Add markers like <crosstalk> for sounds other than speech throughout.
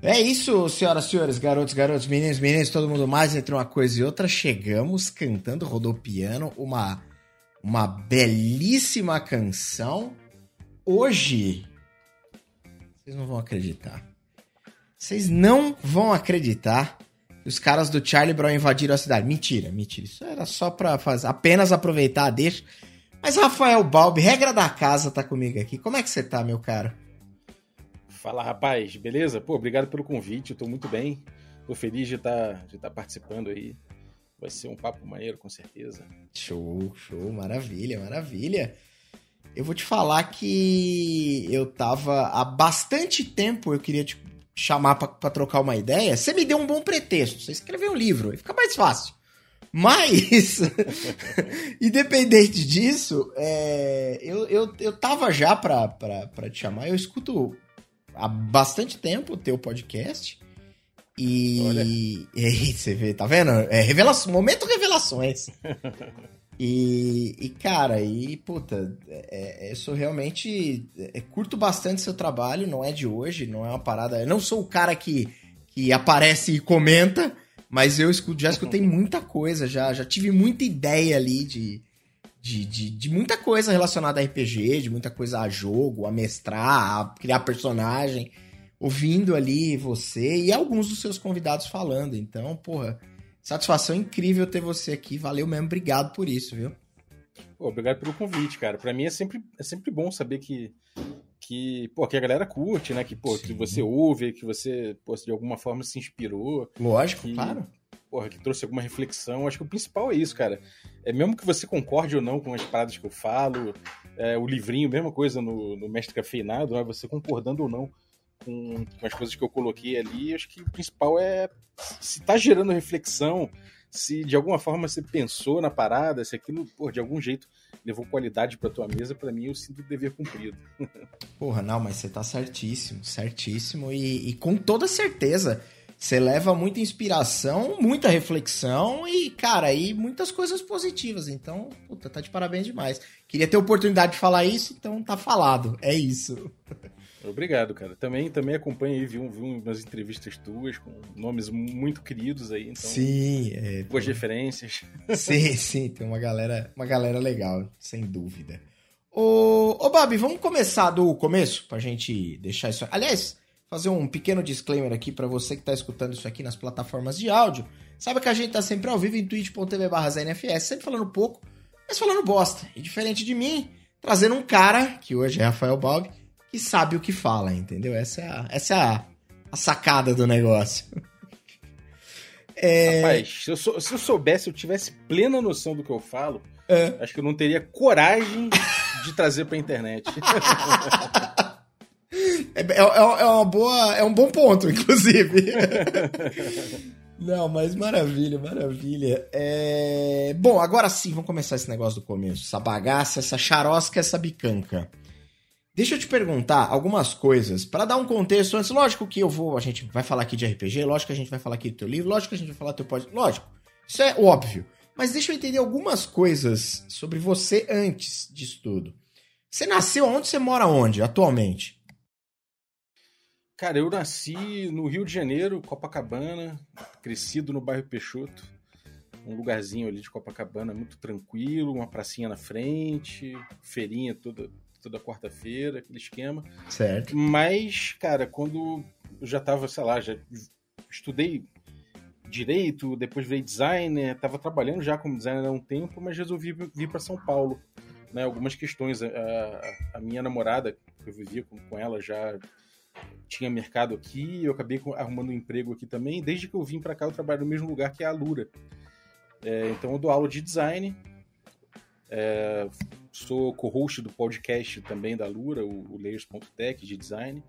É isso, senhoras senhores, garotos, garotos, meninos, meninas, todo mundo mais entre uma coisa e outra. Chegamos cantando rodopiano, uma, uma belíssima canção. Hoje, vocês não vão acreditar. Vocês não vão acreditar que os caras do Charlie Brown invadiram a cidade. Mentira, mentira. Isso era só pra fazer, apenas aproveitar, deixa. Mas Rafael Balbi, regra da casa, tá comigo aqui. Como é que você tá, meu cara? Fala, rapaz, beleza? Pô, obrigado pelo convite, tô muito bem. Tô feliz de estar tá, de tá participando aí. Vai ser um papo maneiro, com certeza. Show, show, maravilha, maravilha. Eu vou te falar que eu tava há bastante tempo, eu queria te chamar para trocar uma ideia. Você me deu um bom pretexto, você escreveu um livro, fica mais fácil. Mas, <laughs> independente disso, é, eu, eu, eu tava já pra, pra, pra te chamar. Eu escuto há bastante tempo o teu podcast. E, e aí, você vê, tá vendo? É revelação, momento revelações. <laughs> e, e, cara, e puta, é, é, eu sou realmente. É, curto bastante seu trabalho, não é de hoje, não é uma parada. Eu não sou o cara que, que aparece e comenta, mas eu escuto, já escutei <laughs> muita coisa, já, já tive muita ideia ali de, de, de, de, muita coisa relacionada a RPG, de muita coisa a jogo, a mestrar, a criar personagem, ouvindo ali você e alguns dos seus convidados falando. Então, porra, satisfação incrível ter você aqui. Valeu mesmo, obrigado por isso, viu? Pô, obrigado pelo convite, cara. Para mim é sempre, é sempre bom saber que, que, pô, que a galera curte, né? Que, pô, que você ouve, que você, pô, de alguma forma se inspirou. Lógico, que, claro porra, que trouxe alguma reflexão. Acho que o principal é isso, cara. É mesmo que você concorde ou não com as paradas que eu falo, é, o livrinho, mesma coisa no, no Mestre Cafeinado, né? você concordando ou não com, com, as coisas que eu coloquei ali, acho que o principal é se tá gerando reflexão, se de alguma forma você pensou na parada, se aquilo, por de algum jeito levou qualidade para tua mesa, para mim eu sinto o dever cumprido. <laughs> Porra, não, mas você tá certíssimo, certíssimo e, e com toda certeza você leva muita inspiração, muita reflexão e, cara, e muitas coisas positivas. Então, puta, tá de parabéns demais. Queria ter oportunidade de falar isso, então tá falado. É isso. Obrigado, cara. Também, também acompanho aí, vi, vi umas entrevistas tuas com nomes muito queridos aí. Então, sim. É, boas tem... referências. Sim, <laughs> sim. Tem uma galera, uma galera legal, sem dúvida. Ô, ô Babi, vamos começar do começo pra gente deixar isso. Aliás, fazer um pequeno disclaimer aqui para você que está escutando isso aqui nas plataformas de áudio. Sabe que a gente tá sempre ao vivo em twitch.tv barra ZNFS, sempre falando pouco, mas falando bosta. E diferente de mim, trazendo um cara, que hoje é Rafael Bob, que sabe o que fala, entendeu? Essa é a, essa é a, a sacada do negócio. <laughs> É... Rapaz, se eu, sou, se eu soubesse, eu tivesse plena noção do que eu falo, é. acho que eu não teria coragem de trazer pra internet. <laughs> É, é, é, uma boa. É um bom ponto, <laughs> inclusive. <laughs> Não, mas maravilha, maravilha. É... Bom, agora sim, vamos começar esse negócio do começo. Essa bagaça, essa charosca, essa bicanca. Deixa eu te perguntar algumas coisas para dar um contexto antes. Lógico que eu vou, a gente vai falar aqui de RPG, lógico que a gente vai falar aqui do teu livro, lógico que a gente vai falar do teu podcast, lógico. Isso é óbvio. Mas deixa eu entender algumas coisas sobre você antes disso tudo. Você nasceu onde? Você mora onde atualmente? Cara, eu nasci no Rio de Janeiro, Copacabana, crescido no bairro Peixoto, um lugarzinho ali de Copacabana muito tranquilo, uma pracinha na frente, feirinha toda, toda quarta-feira, aquele esquema. Certo. Mas, cara, quando eu já tava, sei lá, já estudei direito, depois virei designer, tava trabalhando já como designer há um tempo, mas resolvi vir para São Paulo. Né, algumas questões. A, a, minha namorada, que eu vivia com, com ela já tinha mercado aqui, eu acabei arrumando um emprego aqui também. Desde que eu vim para cá, eu trabalho no mesmo lugar que a Lura. É, então, eu dou aula de design. É, sou co-host do podcast também da Lura, o, o Layers.tech de design.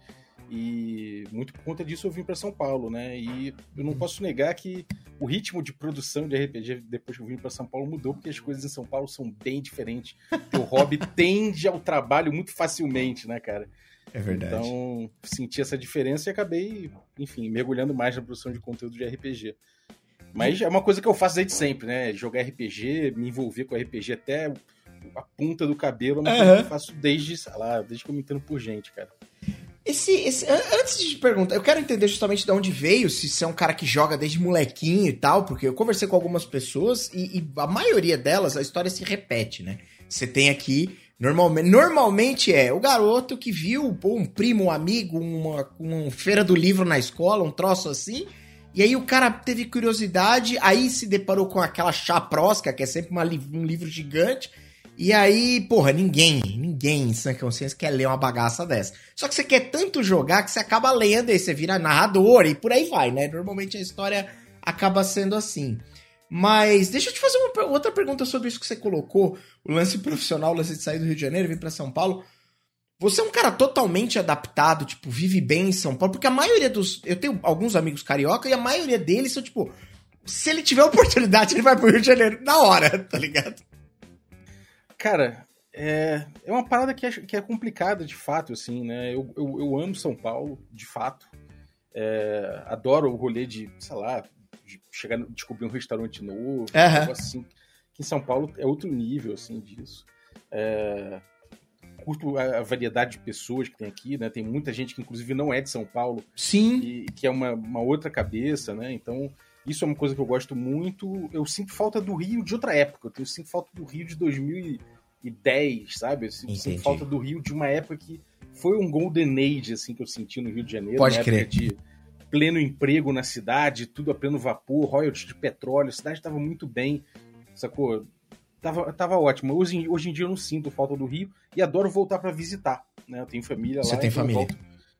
E muito por conta disso eu vim para São Paulo, né? E eu não posso negar que o ritmo de produção de RPG depois que eu vim para São Paulo mudou, porque as coisas em São Paulo são bem diferentes. o hobby <laughs> tende ao trabalho muito facilmente, né, cara? É verdade. Então, senti essa diferença e acabei, enfim, mergulhando mais na produção de conteúdo de RPG. Mas é uma coisa que eu faço desde sempre, né? Jogar RPG, me envolver com RPG até a ponta do cabelo, é uma coisa que eu faço desde, sei lá, desde que eu me entendo por gente, cara. Esse, esse, antes de te perguntar, eu quero entender justamente de onde veio, se você é um cara que joga desde molequinho e tal, porque eu conversei com algumas pessoas e, e a maioria delas a história se repete, né? Você tem aqui, normalmente, normalmente é o garoto que viu pô, um primo, um amigo, uma, uma feira do livro na escola, um troço assim, e aí o cara teve curiosidade, aí se deparou com aquela chaprosca, que é sempre uma, um livro gigante, e aí, porra, ninguém, ninguém em sã consciência quer ler uma bagaça dessa. Só que você quer tanto jogar que você acaba lendo e você vira narrador e por aí vai, né? Normalmente a história acaba sendo assim. Mas deixa eu te fazer uma outra pergunta sobre isso que você colocou, o lance profissional, o lance de sair do Rio de Janeiro e vir para São Paulo. Você é um cara totalmente adaptado, tipo, vive bem em São Paulo, porque a maioria dos. Eu tenho alguns amigos carioca e a maioria deles são, tipo, se ele tiver <laughs> oportunidade, ele vai pro Rio de Janeiro na hora, tá ligado? Cara, é, é uma parada que é, que é complicada de fato, assim, né? Eu, eu, eu amo São Paulo, de fato. É, adoro o rolê de, sei lá, de chegar, descobrir um restaurante novo, uhum. assim. Que em São Paulo é outro nível, assim, disso. É, curto a, variedade de pessoas que tem aqui, né? Tem muita gente que, inclusive, não é de São Paulo. Sim. E que é uma, uma outra cabeça, né? Então, isso é uma coisa que eu gosto muito. Eu sinto falta do Rio de outra época. Eu sinto falta do Rio de 2010, sabe? Eu sinto, sinto falta do Rio de uma época que foi um golden age, assim, que eu senti no Rio de Janeiro. Pode crer. de pleno emprego na cidade, tudo a pleno vapor, royalties de petróleo. A cidade estava muito bem, sacou? Tava, tava ótimo. Hoje, hoje em dia eu não sinto falta do Rio e adoro voltar para visitar. Né? Eu tenho família Você lá. Você tem família?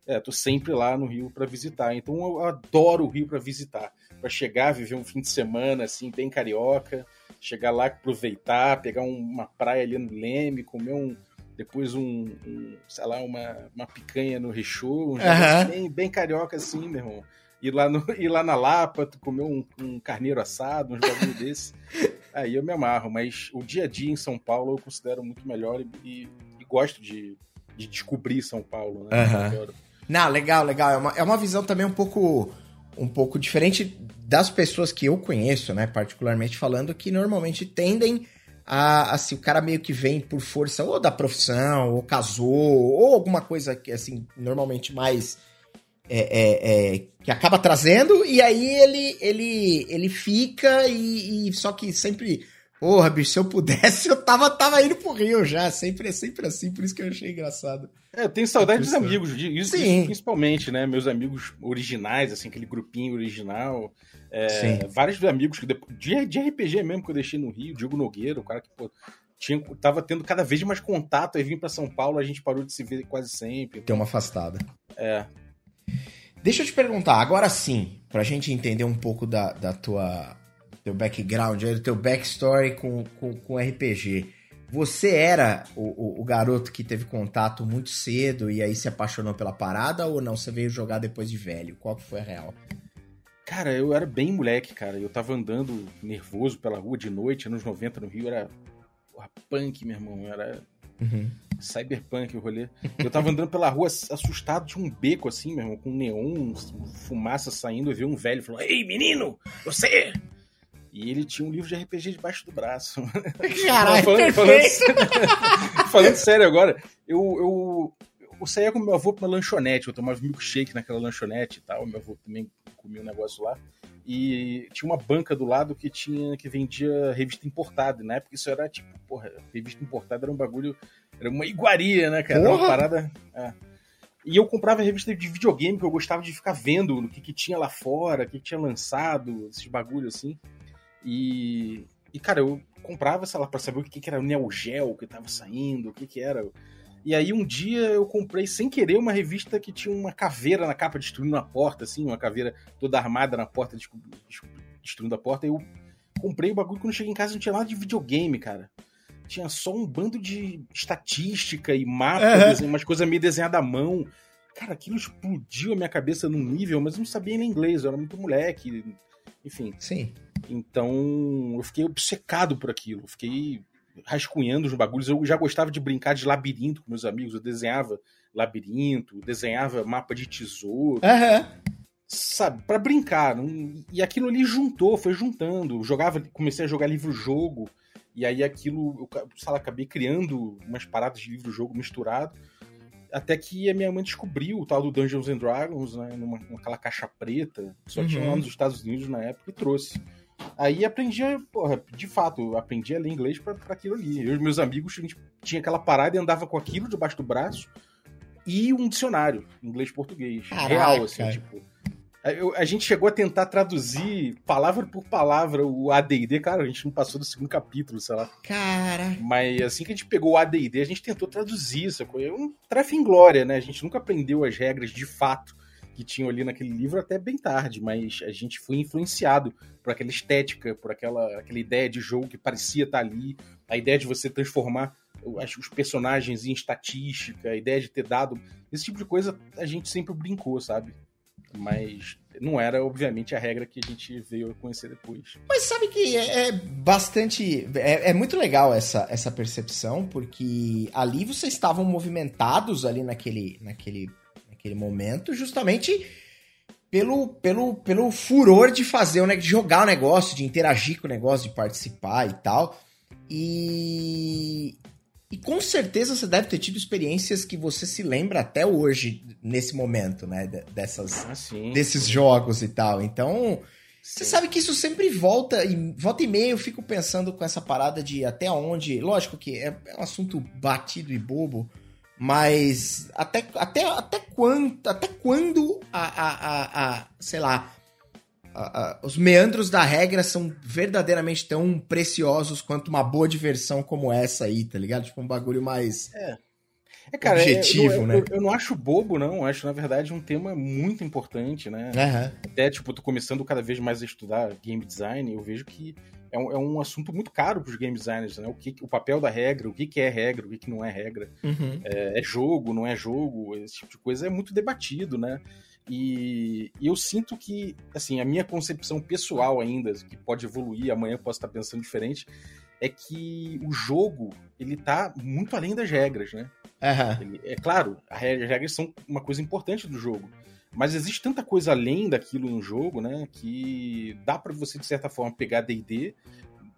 É, tô sempre lá no Rio para visitar. Então eu adoro o Rio para visitar, para chegar, viver um fim de semana assim bem carioca, chegar lá aproveitar, pegar um, uma praia ali no Leme, comer um depois um, um sei lá, uma, uma picanha no Rechô, um uhum. bem, bem carioca assim, meu irmão. Ir lá, no, ir lá na Lapa, comer um, um carneiro assado, uns bagulho <laughs> desse. Aí eu me amarro, mas o dia a dia em São Paulo eu considero muito melhor e, e, e gosto de, de descobrir São Paulo, né? Uhum. Não, legal, legal. É uma, é uma visão também um pouco, um pouco diferente das pessoas que eu conheço, né? Particularmente falando, que normalmente tendem a, assim, o cara meio que vem por força ou da profissão, ou casou, ou alguma coisa que, assim, normalmente mais. É, é, é, que acaba trazendo, e aí ele ele, ele fica e, e, só que sempre Porra, bicho, se eu pudesse, eu tava, tava indo pro Rio já. Sempre é sempre assim, por isso que eu achei engraçado. É, eu tenho saudade dos amigos, isso, Sim. principalmente, né? Meus amigos originais, assim, aquele grupinho original. É, vários amigos que depois, de, de RPG mesmo que eu deixei no Rio, Diego Nogueira, o cara que, pô, tinha, tava tendo cada vez mais contato, aí vim para São Paulo, a gente parou de se ver quase sempre. Tem uma afastada. É. Deixa eu te perguntar, agora sim, pra gente entender um pouco da, da tua teu background, o teu backstory com, com, com RPG. Você era o, o, o, garoto que teve contato muito cedo e aí se apaixonou pela parada ou não? Você veio jogar depois de velho? Qual que foi a real? Cara, eu era bem moleque, cara. Eu tava andando nervoso pela rua de noite, anos 90 no Rio, era porra, punk, meu irmão. Era uhum. cyberpunk o rolê. Eu tava andando pela rua assustado de um beco assim, meu irmão, com neon, fumaça saindo. Eu vi um velho falando: Ei, menino, você e ele tinha um livro de RPG debaixo do braço. Caralho, <laughs> falando, falando, <laughs> falando, sério agora, eu, eu, eu saía com meu avô pra uma lanchonete, eu tomava milkshake naquela lanchonete e tal, meu avô também comia um negócio lá. E tinha uma banca do lado que tinha que vendia revista importada. Na época isso era tipo, porra, revista importada era um bagulho, era uma iguaria, né, cara? Era uma parada. É. E eu comprava revista de videogame que eu gostava de ficar vendo o que, que tinha lá fora, o que, que tinha lançado, esses bagulhos assim. E, e cara, eu comprava, sei lá, pra saber o que, que era o Neo Geo que tava saindo, o que, que era. E aí um dia eu comprei sem querer uma revista que tinha uma caveira na capa destruindo a porta, assim, uma caveira toda armada na porta, destruindo a porta. E eu comprei o bagulho quando cheguei em casa não tinha nada de videogame, cara. Tinha só um bando de estatística e mapa, uhum. umas coisas meio desenhadas à mão. Cara, aquilo explodiu a minha cabeça num nível, mas eu não sabia nem inglês, eu era muito moleque. Enfim. Sim. Então eu fiquei obcecado por aquilo. Fiquei rascunhando os bagulhos. Eu já gostava de brincar de labirinto com meus amigos. Eu desenhava labirinto, desenhava mapa de tesouro. Uhum. Sabe, para brincar. E aquilo ali juntou, foi juntando. Eu jogava, comecei a jogar livro-jogo. E aí aquilo, eu sei lá, acabei criando umas paradas de livro-jogo misturado. até que a minha mãe descobriu o tal do Dungeons and Dragons, né? Numa, naquela caixa preta, que só uhum. tinha lá nos Estados Unidos na época, e trouxe. Aí aprendi, porra, de fato, aprendi a ler inglês para aquilo ali. Eu e meus amigos, a gente tinha aquela parada e andava com aquilo debaixo do braço e um dicionário, inglês-português. Real, assim, tipo. Eu, a gente chegou a tentar traduzir palavra por palavra o AD&D, cara, a gente não passou do segundo capítulo, sei lá. Cara. Mas assim que a gente pegou o AD&D, a gente tentou traduzir, isso É um trefe em glória, né? A gente nunca aprendeu as regras de fato que tinham ali naquele livro até bem tarde, mas a gente foi influenciado por aquela estética, por aquela, aquela ideia de jogo que parecia estar ali, a ideia de você transformar os personagens em estatística, a ideia de ter dado. Esse tipo de coisa a gente sempre brincou, sabe? Mas não era, obviamente, a regra que a gente veio conhecer depois. Mas sabe que é, é bastante. É, é, muito legal essa, essa percepção, porque ali vocês estavam movimentados ali naquele, naquele, naquele momento, justamente pelo, pelo, pelo furor de fazer, de jogar o negócio, de interagir com o negócio, de participar e tal. E, e com certeza você deve ter tido experiências que você se lembra até hoje, nesse momento, né? Dessas, ah, sim, desses sim. jogos e tal. Então, sim. você sabe que isso sempre volta, e volta e meia eu fico pensando com essa parada de até onde. Lógico que é, é um assunto batido e bobo, mas até, até, até, quando, até quando a, a, a, a sei lá, os meandros da regra são verdadeiramente tão preciosos quanto uma boa diversão como essa aí, tá ligado? Tipo, um bagulho mais. É. É, cara, objetivo, é, eu, né? Eu, eu, não acho bobo, não. Eu acho, na verdade, um tema muito importante, né? Uhum. Até, tipo, eu tô começando cada vez mais a estudar game design. Eu vejo que é um, é um assunto muito caro para os game designers, né? O, que, o papel da regra, o que, que é regra, o que, que não é regra. Uhum. É, é, jogo, não é jogo, esse tipo de coisa é muito debatido, né? E, e, eu sinto que, assim, a minha concepção pessoal ainda, que pode evoluir, amanhã eu posso estar pensando diferente, é que o jogo, ele tá muito além das regras, né? Uhum. É claro, as regras são uma coisa importante do jogo, mas existe tanta coisa além daquilo no jogo, né, que dá para você, de certa forma, pegar D&D,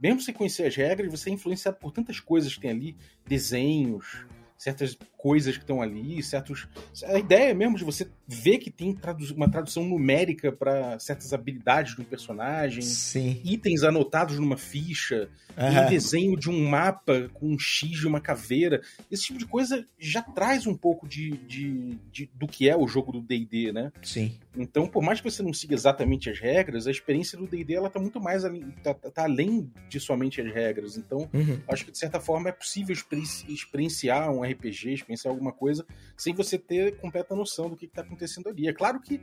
mesmo sem conhecer as regras, você é influenciado por tantas coisas que tem ali, desenhos, certas coisas que estão ali, certos. A ideia mesmo de você ver que tem uma tradução numérica para certas habilidades do personagem, Sim. itens anotados numa ficha, uhum. um desenho de um mapa com um X de uma caveira. Esse tipo de coisa já traz um pouco de, de, de do que é o jogo do DD, né? Sim. Então, por mais que você não siga exatamente as regras, a experiência do D&D ela tá muito mais além, tá, tá além de somente as regras. Então, uhum. acho que de certa forma é possível experienciar um RPG, experienciar alguma coisa, sem você ter completa noção do que, está acontecendo ali. É claro que,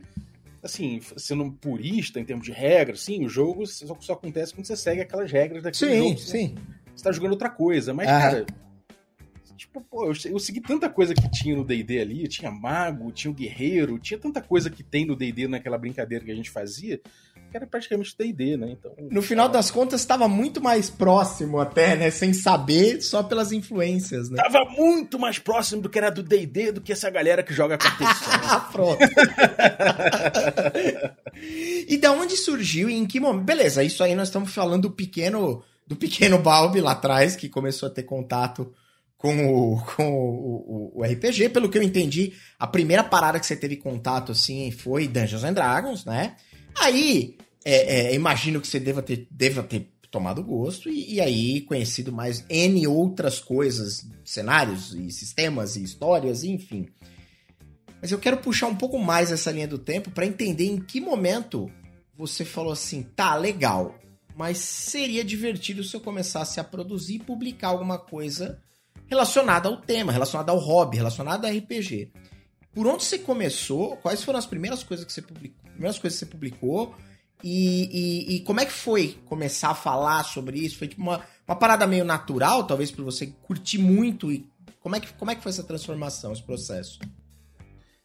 assim, sendo um purista em termos de regras, sim, o jogo só, só acontece quando você segue aquelas regras daquele sim, jogo. Sim, sim. Você tá jogando outra coisa, mas, ah. cara tipo, pô, eu, eu, segui tanta coisa que tinha no D&D ali, tinha mago, tinha o guerreiro, tinha tanta coisa que tem no D&D naquela brincadeira que a gente fazia, que era praticamente D&D, né? Então, no final das contas, estava muito mais próximo até, né? Sem saber, só pelas influências, né? Tava muito mais próximo do que era do D&D do que essa galera que joga competição. <laughs> Pronto. e da onde surgiu e em que momento? Beleza, isso aí nós estamos falando do pequeno do pequeno Balbi lá atrás, que começou a ter contato com o, com o, o, o, RPG. Pelo que eu entendi, a primeira parada que você teve contato, assim, foi Dungeons and Dragons, né? Aí, é, é, imagino que você deva ter, deva ter tomado gosto e, e, aí conhecido mais N outras coisas, cenários e sistemas e histórias, enfim. Mas eu quero puxar um pouco mais essa linha do tempo para entender em que momento você falou assim, tá, legal, mas seria divertido se eu começasse a produzir e publicar alguma coisa relacionada ao tema, relacionada ao hobby, relacionada a RPG. Por onde você começou? Quais foram as primeiras coisas que você publicou? Primeiras coisas que você publicou? E, e, e como é que foi começar a falar sobre isso? Foi tipo uma, uma parada meio natural, talvez, para você curtir muito? E como é, que, como é que foi essa transformação, esse processo?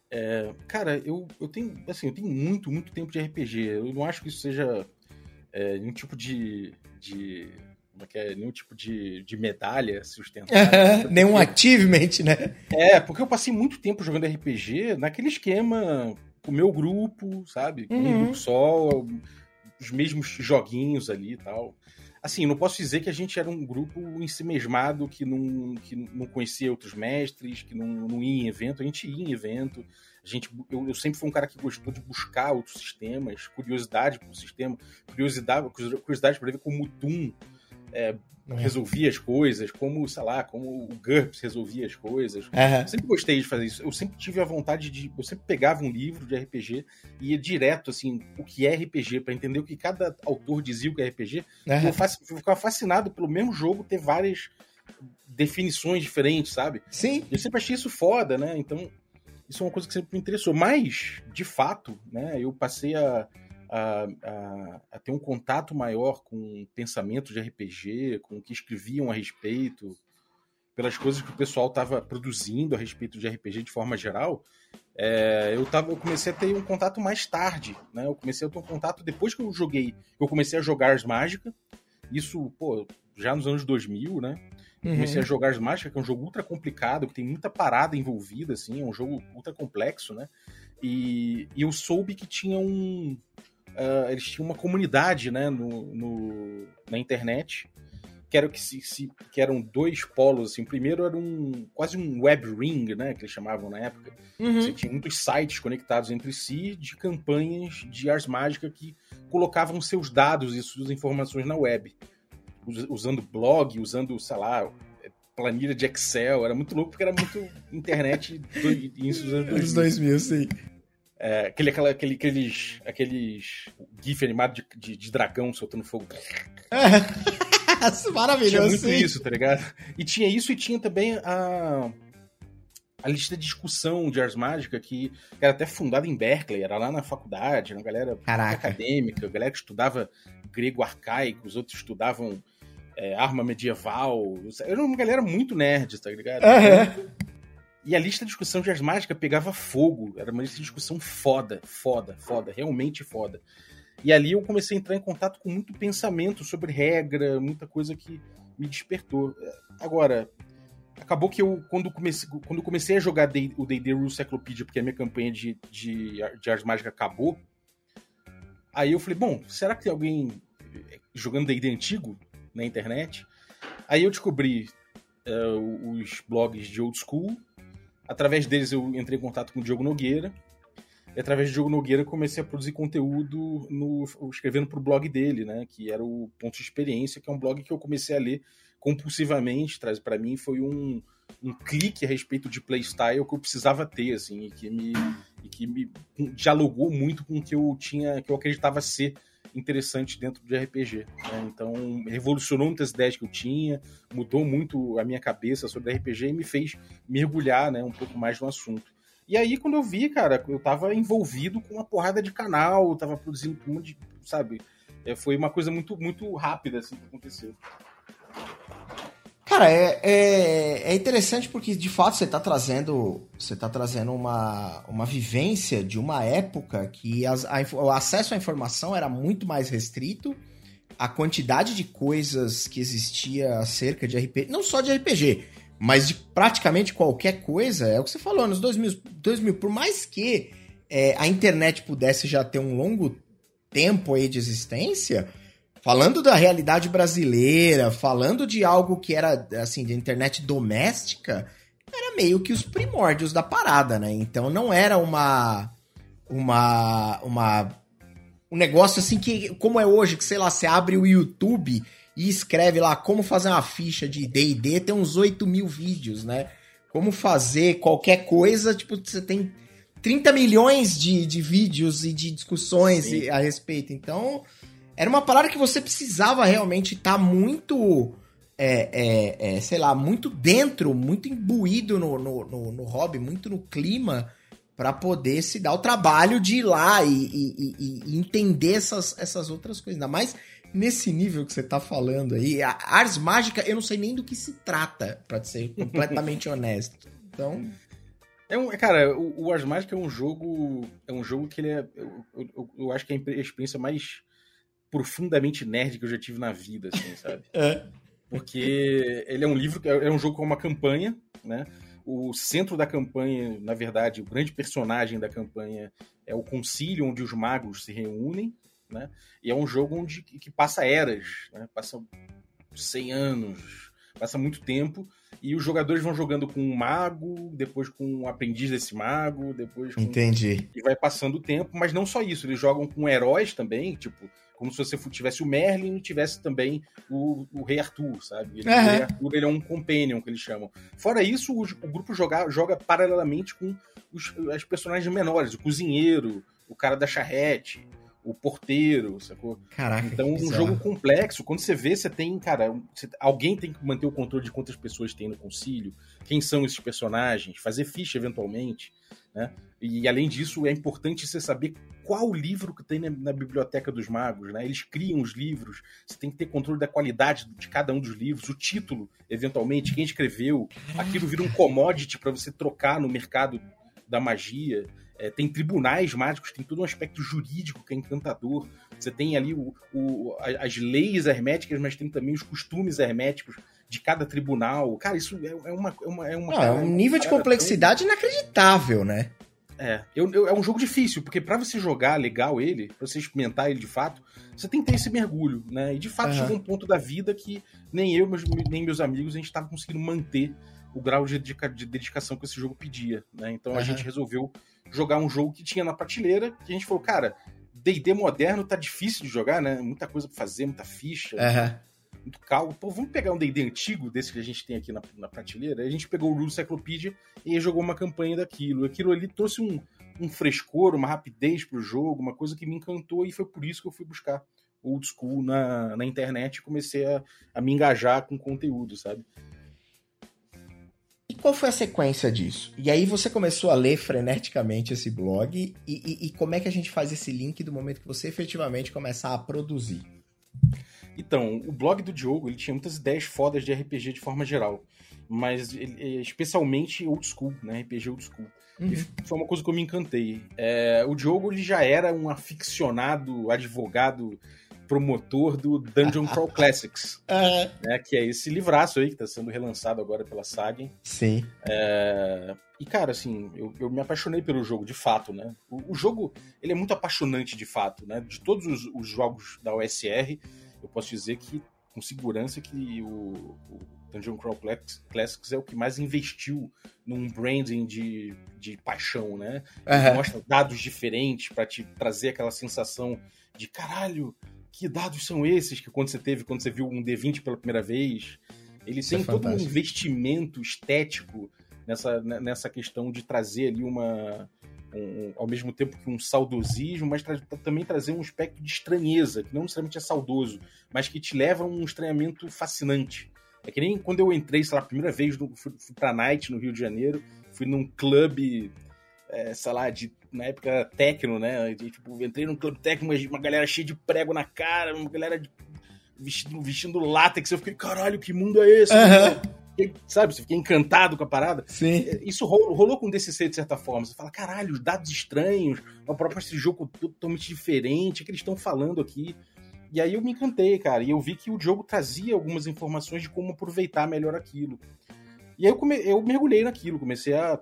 É, cara, eu, eu tenho assim, eu tenho muito, muito tempo de RPG. Eu não acho que isso seja é, um tipo de, de como é que é, nenhum tipo de, de medalha sustentável. <laughs> Nenhum achievement, né? É, porque eu passei muito tempo jogando RPG naquele esquema, o meu grupo, sabe? Uhum. Um grupo só, os mesmos joguinhos ali e tal. assim, não posso dizer que a gente era um grupo ensimesmado que não, que não conhecia outros mestres, que não, não ia em evento. A gente ia em evento. A gente, eu, eu sempre fui um cara que gostou de buscar outros sistemas, curiosidade para o sistema, curiosidade, curiosidade para ver como o Doom é, uhum. resolvia as coisas, como, sei lá, como o GURPS resolvia as coisas. Uhum. Eu sempre gostei de fazer isso. Eu sempre tive a vontade de. Eu sempre pegava um livro de RPG e ia direto, assim, o que é RPG, para entender o que cada autor dizia o que é RPG. Uhum. Eu, ficava fascinado pelo mesmo jogo ter várias definições diferentes, sabe? Sim. Eu sempre achei isso foda, né? Então, isso é uma coisa que sempre me interessou. Mas, de fato, né, eu passei a a, a, a, ter um contato maior com pensamentos de RPG, com o que escreviam a respeito, pelas coisas que o pessoal estava produzindo a respeito de RPG de forma geral, é, eu, tava, eu comecei a ter um contato mais tarde. Né? Eu comecei a ter um contato depois que eu joguei. Eu comecei a jogar Ars Mágica, isso pô, já nos anos 2000, né? Uhum. Comecei a jogar Ars Mágica, que é um jogo ultra complicado, que tem muita parada envolvida, assim, é um jogo ultra complexo, né? E, e eu soube que tinha um, uh, eles tinham uma comunidade né, no, no, na internet que, era, que, se, se, que eram dois polos. Assim. O primeiro era um quase um web ring, né, que eles chamavam na época. Uhum. Você tinha muitos sites conectados entre si de campanhas de Ars Mágica que colocavam seus dados e suas informações na web. Usando blog, usando, sei lá, planilha de Excel. Era muito louco porque era muito <laughs> internet do, isso dos anos 2000. 2000, sim. É, aquele, aquela, aquele, aqueles, aqueles GIF animado de, de, de dragão soltando fogo. É. <laughs> Maravilhoso. Tinha muito sim. isso, tá ligado? E tinha isso e tinha também a, a lista de discussão de Ars Mágica, que era até fundada em Berkeley, era lá na faculdade, uma galera Caraca. acadêmica, galera que estudava grego arcaico, os outros estudavam é, arma medieval. Era uma galera muito nerd, tá ligado? Uhum. E a lista de discussão de Ars pegava fogo. Era uma lista de discussão foda, foda, foda, realmente foda. E ali eu comecei a entrar em contato com muito pensamento sobre regra, muita coisa que me despertou. Agora, acabou que eu, quando comecei, quando comecei a jogar o D&D Rule Cyclopedia, porque a minha campanha de, de, de Ars Mágica acabou, aí eu falei, bom, será que tem alguém jogando D&D antigo na internet? Aí eu descobri uh, os blogs de Old School, Através deles eu entrei em contato com o Diogo Nogueira. E através do Diogo Nogueira comecei a produzir conteúdo no, escrevendo para o blog dele, né? Que era o Ponto de Experiência, que é um blog que eu comecei a ler compulsivamente. Traz para mim foi um, um clique a respeito de playstyle que eu precisava ter, assim, e que me, e que me dialogou muito com o que eu tinha, que eu acreditava ser interessante dentro de RPG. Né? Então, revolucionou muitas ideias que eu tinha, mudou muito a minha cabeça sobre RPG e me fez mergulhar né, um pouco mais no assunto. E aí, quando eu vi, cara, eu tava envolvido com uma porrada de canal, eu tava produzindo um monte de, sabe? É, foi uma coisa muito, muito rápida, assim, que aconteceu. Cara, é, é, é, interessante porque de fato você está trazendo você tá trazendo uma, uma vivência de uma época que as, a, o acesso à informação era muito mais restrito, a quantidade de coisas que existia acerca de RPG, não só de RPG, mas de praticamente qualquer coisa, é o que você falou, nos 2000, 2000 por mais que é, a internet pudesse já ter um longo tempo aí de existência, falando da realidade brasileira, falando de algo que era, assim, de internet doméstica, era meio que os primórdios da parada, né? Então não era uma. Uma. Uma. Um negócio assim que, como é hoje, que sei lá, você abre o YouTube e escreve lá como fazer uma ficha de DD, tem uns 8 mil vídeos, né? Como fazer qualquer coisa, tipo, você tem 30 milhões de, de vídeos e de discussões Sim. a respeito. Então, era uma parada que você precisava realmente estar tá muito. É, é, é, sei lá, muito dentro, muito imbuído no, no, no, no hobby, muito no clima, para poder se dar o trabalho de ir lá e, e, e, e, entender essas, essas outras coisas. Ainda mais nesse nível que você tá falando aí. A Ars Mágica, eu não sei nem do que se trata, para ser completamente <laughs> honesto. Então. É um, cara, o, o Ars Mágica é um jogo. É um jogo que ele é. Eu, eu, eu acho que é a experiência mais profundamente nerd que eu já tive na vida, assim, <laughs> sabe? é. Porque ele é um livro, é um jogo com uma campanha, né? O centro da campanha, na verdade, o grande personagem da campanha é o concílio onde os magos se reúnem, né? E é um jogo onde que passa eras, né? Passa 100 anos, passa muito tempo e os jogadores vão jogando com um mago, depois com um aprendiz desse mago, depois com... Entendi. E vai passando o tempo, mas não só isso, eles jogam com heróis também, tipo, como se você tivesse o Merlin e tivesse também o, o Rei Arthur, sabe? Ele, uhum. O Rei Arthur ele é um companion, que eles chamam. Fora isso, o, o grupo joga, joga paralelamente com os, as personagens menores, o cozinheiro, o cara da charrete, o porteiro, sacou? Caraca. Então, um jogo complexo. Quando você vê, você tem, cara, você, alguém tem que manter o controle de quantas pessoas tem no concílio, quem são esses personagens, fazer ficha eventualmente, né? E além disso, é importante você saber qual livro que tem na, na, biblioteca dos magos, né? Eles criam os livros, você tem que ter controle da qualidade de cada um dos livros, o título, eventualmente, quem escreveu, aquilo vira um commodity para você trocar no mercado da magia. É, tem tribunais mágicos, tem todo um aspecto jurídico que é encantador. Você tem ali o, o, as leis herméticas, mas tem também os costumes herméticos de cada tribunal. Cara, isso é, é uma. É, uma, é, uma, é um nível de complexidade tão... inacreditável, né? É, eu, eu, é um jogo difícil, porque para você jogar legal ele, pra você experimentar ele de fato, você tem que ter esse mergulho, né? E de fato uhum. chegou um ponto da vida que nem eu, nem meus amigos, a gente tava conseguindo manter o grau de, de dedicação que esse jogo pedia, né? Então uhum. a gente resolveu jogar um jogo que tinha na prateleira, que a gente falou, cara, D&D moderno tá difícil de jogar, né? Muita coisa pra fazer, muita ficha, uhum. muito calmo. Pô, vamos pegar um D&D antigo, desse que a gente tem aqui na, na prateleira? A gente pegou o Rule Cyclopedia e jogou uma campanha daquilo. Aquilo ali trouxe um, um frescor, uma rapidez pro jogo, uma coisa que me encantou e foi por isso que eu fui buscar old school na, na internet e comecei a, a me engajar com conteúdo, sabe? Qual foi a sequência disso? E aí você começou a ler freneticamente esse blog e, e, e, como é que a gente faz esse link do momento que você efetivamente começar a produzir? Então, o blog do Diogo ele tinha muitas ideias fodas de RPG de forma geral, mas ele, especialmente old school, né? RPG old school. Uhum. Foi uma coisa que eu me encantei. É, o Diogo ele já era um aficionado advogado promotor do Dungeon Crawl <laughs> Classics, é. né, que é esse livraço aí que está sendo relançado agora pela Sagen. Sim. É... E, cara, assim, eu, eu, me apaixonei pelo jogo, de fato, né? O, o, jogo, ele é muito apaixonante, de fato, né? De todos os, os, jogos da OSR, eu posso dizer que, com segurança, que o, o Dungeon Crawl Classics é o que mais investiu num branding de, de paixão, né? Uhum. Mostra dados diferentes para te trazer aquela sensação de caralho, que dados são esses que quando você teve, quando você viu um D20 pela primeira vez? Ele Isso tem é todo um investimento estético nessa, nessa questão de trazer ali uma. Um, ao mesmo tempo que um saudosismo, mas tra também trazer um aspecto de estranheza, que não necessariamente é saudoso, mas que te leva a um estranhamento fascinante. É que nem quando eu entrei, sei lá, a primeira vez, no, fui, fui pra Night, no Rio de Janeiro, fui num clube, é, sei lá, de na época tecno, né? E, tipo, entrei num clube tecno, uma galera cheia de prego na cara, uma galera de, vestindo, vestindo látex. Eu fiquei, caralho, que mundo é esse? Uhum. sabe, você fiquei encantado com a parada. Sim. Isso rolou, rolou com DCC de certa forma. Você fala, caralho, os dados estranhos, a própria esse jogo totalmente diferente, o que eles estão falando aqui. E aí eu me encantei, cara, e eu vi que o jogo trazia algumas informações de como aproveitar melhor aquilo. E aí eu, come... eu mergulhei naquilo, comecei a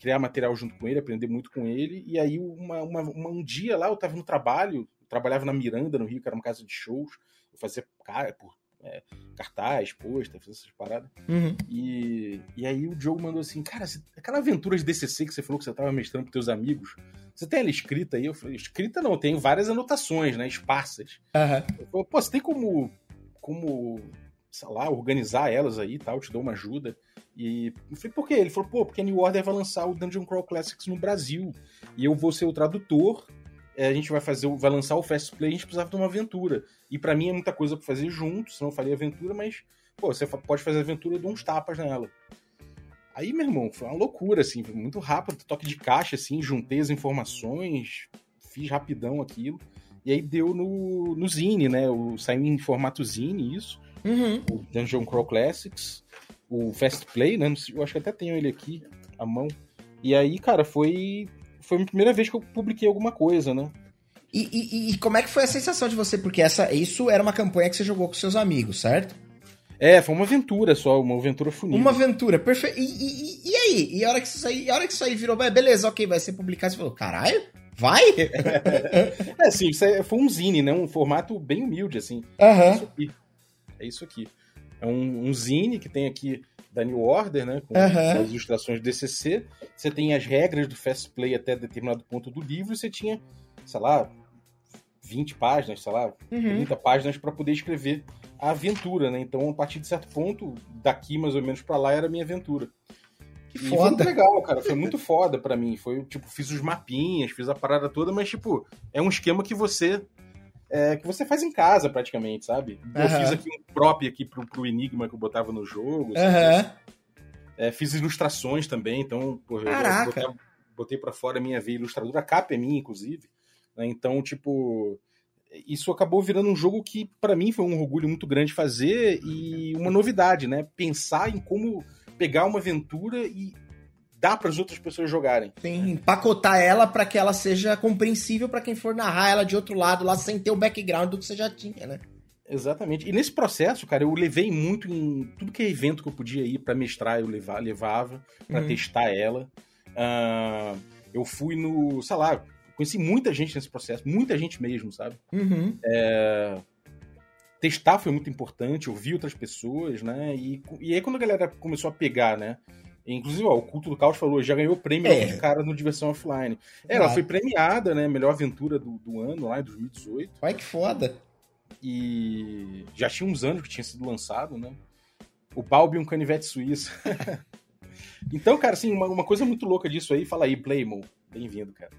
criar material junto com ele, aprender muito com ele. E aí, uma, uma, uma, um dia lá, eu estava no trabalho, trabalhava na Miranda, no Rio, que era uma casa de shows. Eu fazia cara, por, é, cartaz, pôster, fazia essas paradas. Uhum. E, e aí o Diogo mandou assim: Cara, aquela aventura de DCC que você falou que você estava mestrando com teus amigos, você tem ela escrita aí? Eu falei: Escrita não, tem várias anotações, né? Esparsas. Uhum. falei, Pô, você tem como, como, sei lá, organizar elas aí e tal? Eu te dou uma ajuda. E eu falei, por quê? Ele falou, pô, porque a New Order vai lançar o Dungeon Crawl Classics no Brasil. E eu vou ser o tradutor. É, a gente vai fazer, vai lançar o Fast Play, a gente precisava de uma aventura. E para mim é muita coisa pra fazer junto, senão eu faria aventura, mas, pô, você pode fazer aventura de uns tapas nela. Aí, meu irmão, foi uma loucura, assim, muito rápido, toque de caixa, assim, juntei as informações, fiz rapidão aquilo. E aí deu no, no Zine, né? O, saiu em formato Zine, isso. Uhum. O Dungeon Crawl Classics o Fast Play, né? Eu acho que até tenho ele aqui, à mão. E aí, cara, foi, foi a primeira vez que eu publiquei alguma coisa, né? E, e, e, como é que foi a sensação de você? Porque essa, isso era uma campanha que você jogou com seus amigos, certo? É, foi uma aventura só, uma aventura funil. Uma aventura, perfeito. E, e, aí? E a hora que isso aí, a hora que isso aí virou, beleza, ok, vai ser publicado, você falou, caralho, Vai? <laughs> é, assim, isso foi um zine, né? Um formato bem humilde, assim. Aham. É isso aqui. É um, um zine que tem aqui da New Order, né? Com Aham. as ilustrações do DCC. Você tem as regras do Fast Play até determinado ponto do livro. E você tinha, sei lá, 20 páginas, sei lá, Uhum. 30 páginas para poder escrever a aventura, né? Então, a partir de certo ponto, daqui mais ou menos para lá era a minha aventura. Que E foi muito foda. legal, cara. Foi muito foda pra mim. Foi, tipo, fiz os mapinhas, fiz a parada toda, mas, tipo, é um esquema que você. É, que você faz em casa, praticamente, sabe? Eu Aham. fiz aqui um prop aqui pro, pro Enigma que eu botava no jogo. Aham. É, fiz ilustrações também, então, porra, eu Caraca. botei, botei pra fora a minha veia ilustradora. A capa é minha, inclusive. né? Então, tipo. Isso acabou virando um jogo que, pra mim, foi um orgulho muito grande fazer e uma novidade, né? Pensar em como pegar uma aventura e dar para as outras pessoas jogarem. Tem empacotar ela pra que ela seja compreensível pra quem for narrar ela de outro lado lá sem ter o background do que você já tinha, né? Exatamente. E nesse processo, cara, eu levei muito em tudo que é evento que eu podia ir para mestrar, eu levava, levava para Uhum. testar ela. Ah, eu fui no, sei lá, conheci muita gente nesse processo, muita gente mesmo, sabe? Uhum. testar foi muito importante, ouvir outras pessoas, né? E, e aí quando a galera começou a pegar, né? Inclusive, ó, o Culto do Caos falou, já ganhou prêmio É. de cara no Diversão Offline. É, ela foi premiada, né? Melhor aventura do, do ano, lá em 2018. Olha que foda. E já tinha uns anos que tinha sido lançado, né? O Balbi um canivete suíço. <laughs> então, cara, assim, uma, uma coisa muito louca disso aí, fala aí, Playmo. Bem-vindo, cara.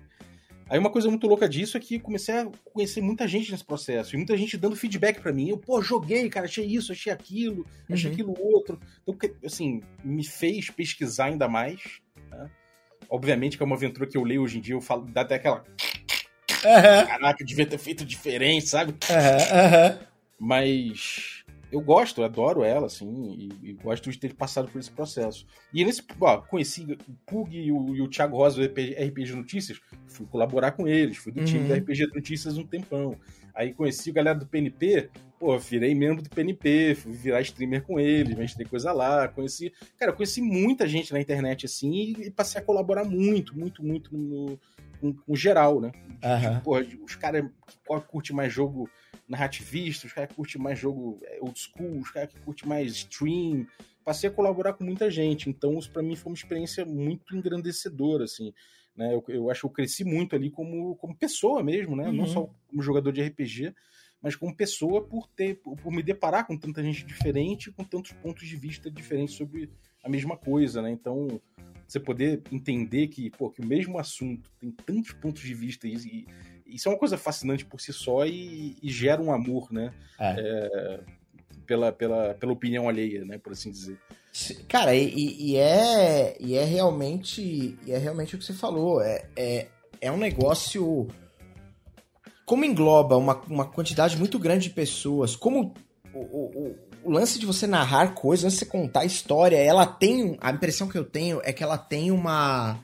Aí uma coisa muito louca disso é que comecei a conhecer muita gente nesse processo, e muita gente dando feedback pra mim. Eu, pô, joguei, cara, achei isso, achei aquilo, achei Uhum. aquilo outro. Então, assim, me fez pesquisar ainda mais. né? Obviamente que é uma aventura que eu leio hoje em dia, eu falo, dá até aquela, Aham, caraca, eu devia ter feito diferente, sabe? aham. Mas eu gosto, eu adoro ela, assim, e, e gosto de ter passado por esse processo. E nesse, ó, conheci o Pug e o, e o Thiago Rosa do RPG, RPG Notícias, fui colaborar com eles, fui do time Uhum. da RPG Notícias um tempão. Aí conheci a galera do PNP, pô, virei membro do PNP, fui virar streamer com eles, mestrei coisa lá, conheci. Cara, eu conheci muita gente na internet assim e, e passei a colaborar muito, muito, muito no, com, com geral, né? Aham. Porra, os caras que curtem mais jogo narrativista, os caras que curtem mais jogo é, old school, os caras que curtem mais stream. Passei a colaborar com muita gente, então isso pra mim foi uma experiência muito engrandecedora, assim. Né? Eu, eu acho que eu cresci muito ali como, como pessoa mesmo, né? Não Uhum. só como jogador de RPG, mas como pessoa por ter por, me deparar com tanta gente diferente, com tantos pontos de vista diferentes sobre a mesma coisa, né? Então, você poder entender que, pô, que o mesmo assunto tem tantos pontos de vista e, e isso é uma coisa fascinante por si só e, e gera um amor, né? É. É, pela, pela, pela opinião alheia, né? Por assim dizer. Cara, e, e- e é, e é realmente e é realmente o que você falou. É, é, é um negócio. Como engloba uma, uma quantidade muito grande de pessoas, como o, o, o- lance de você narrar coisas, você contar história, ela tem. A impressão que eu tenho é que ela tem uma.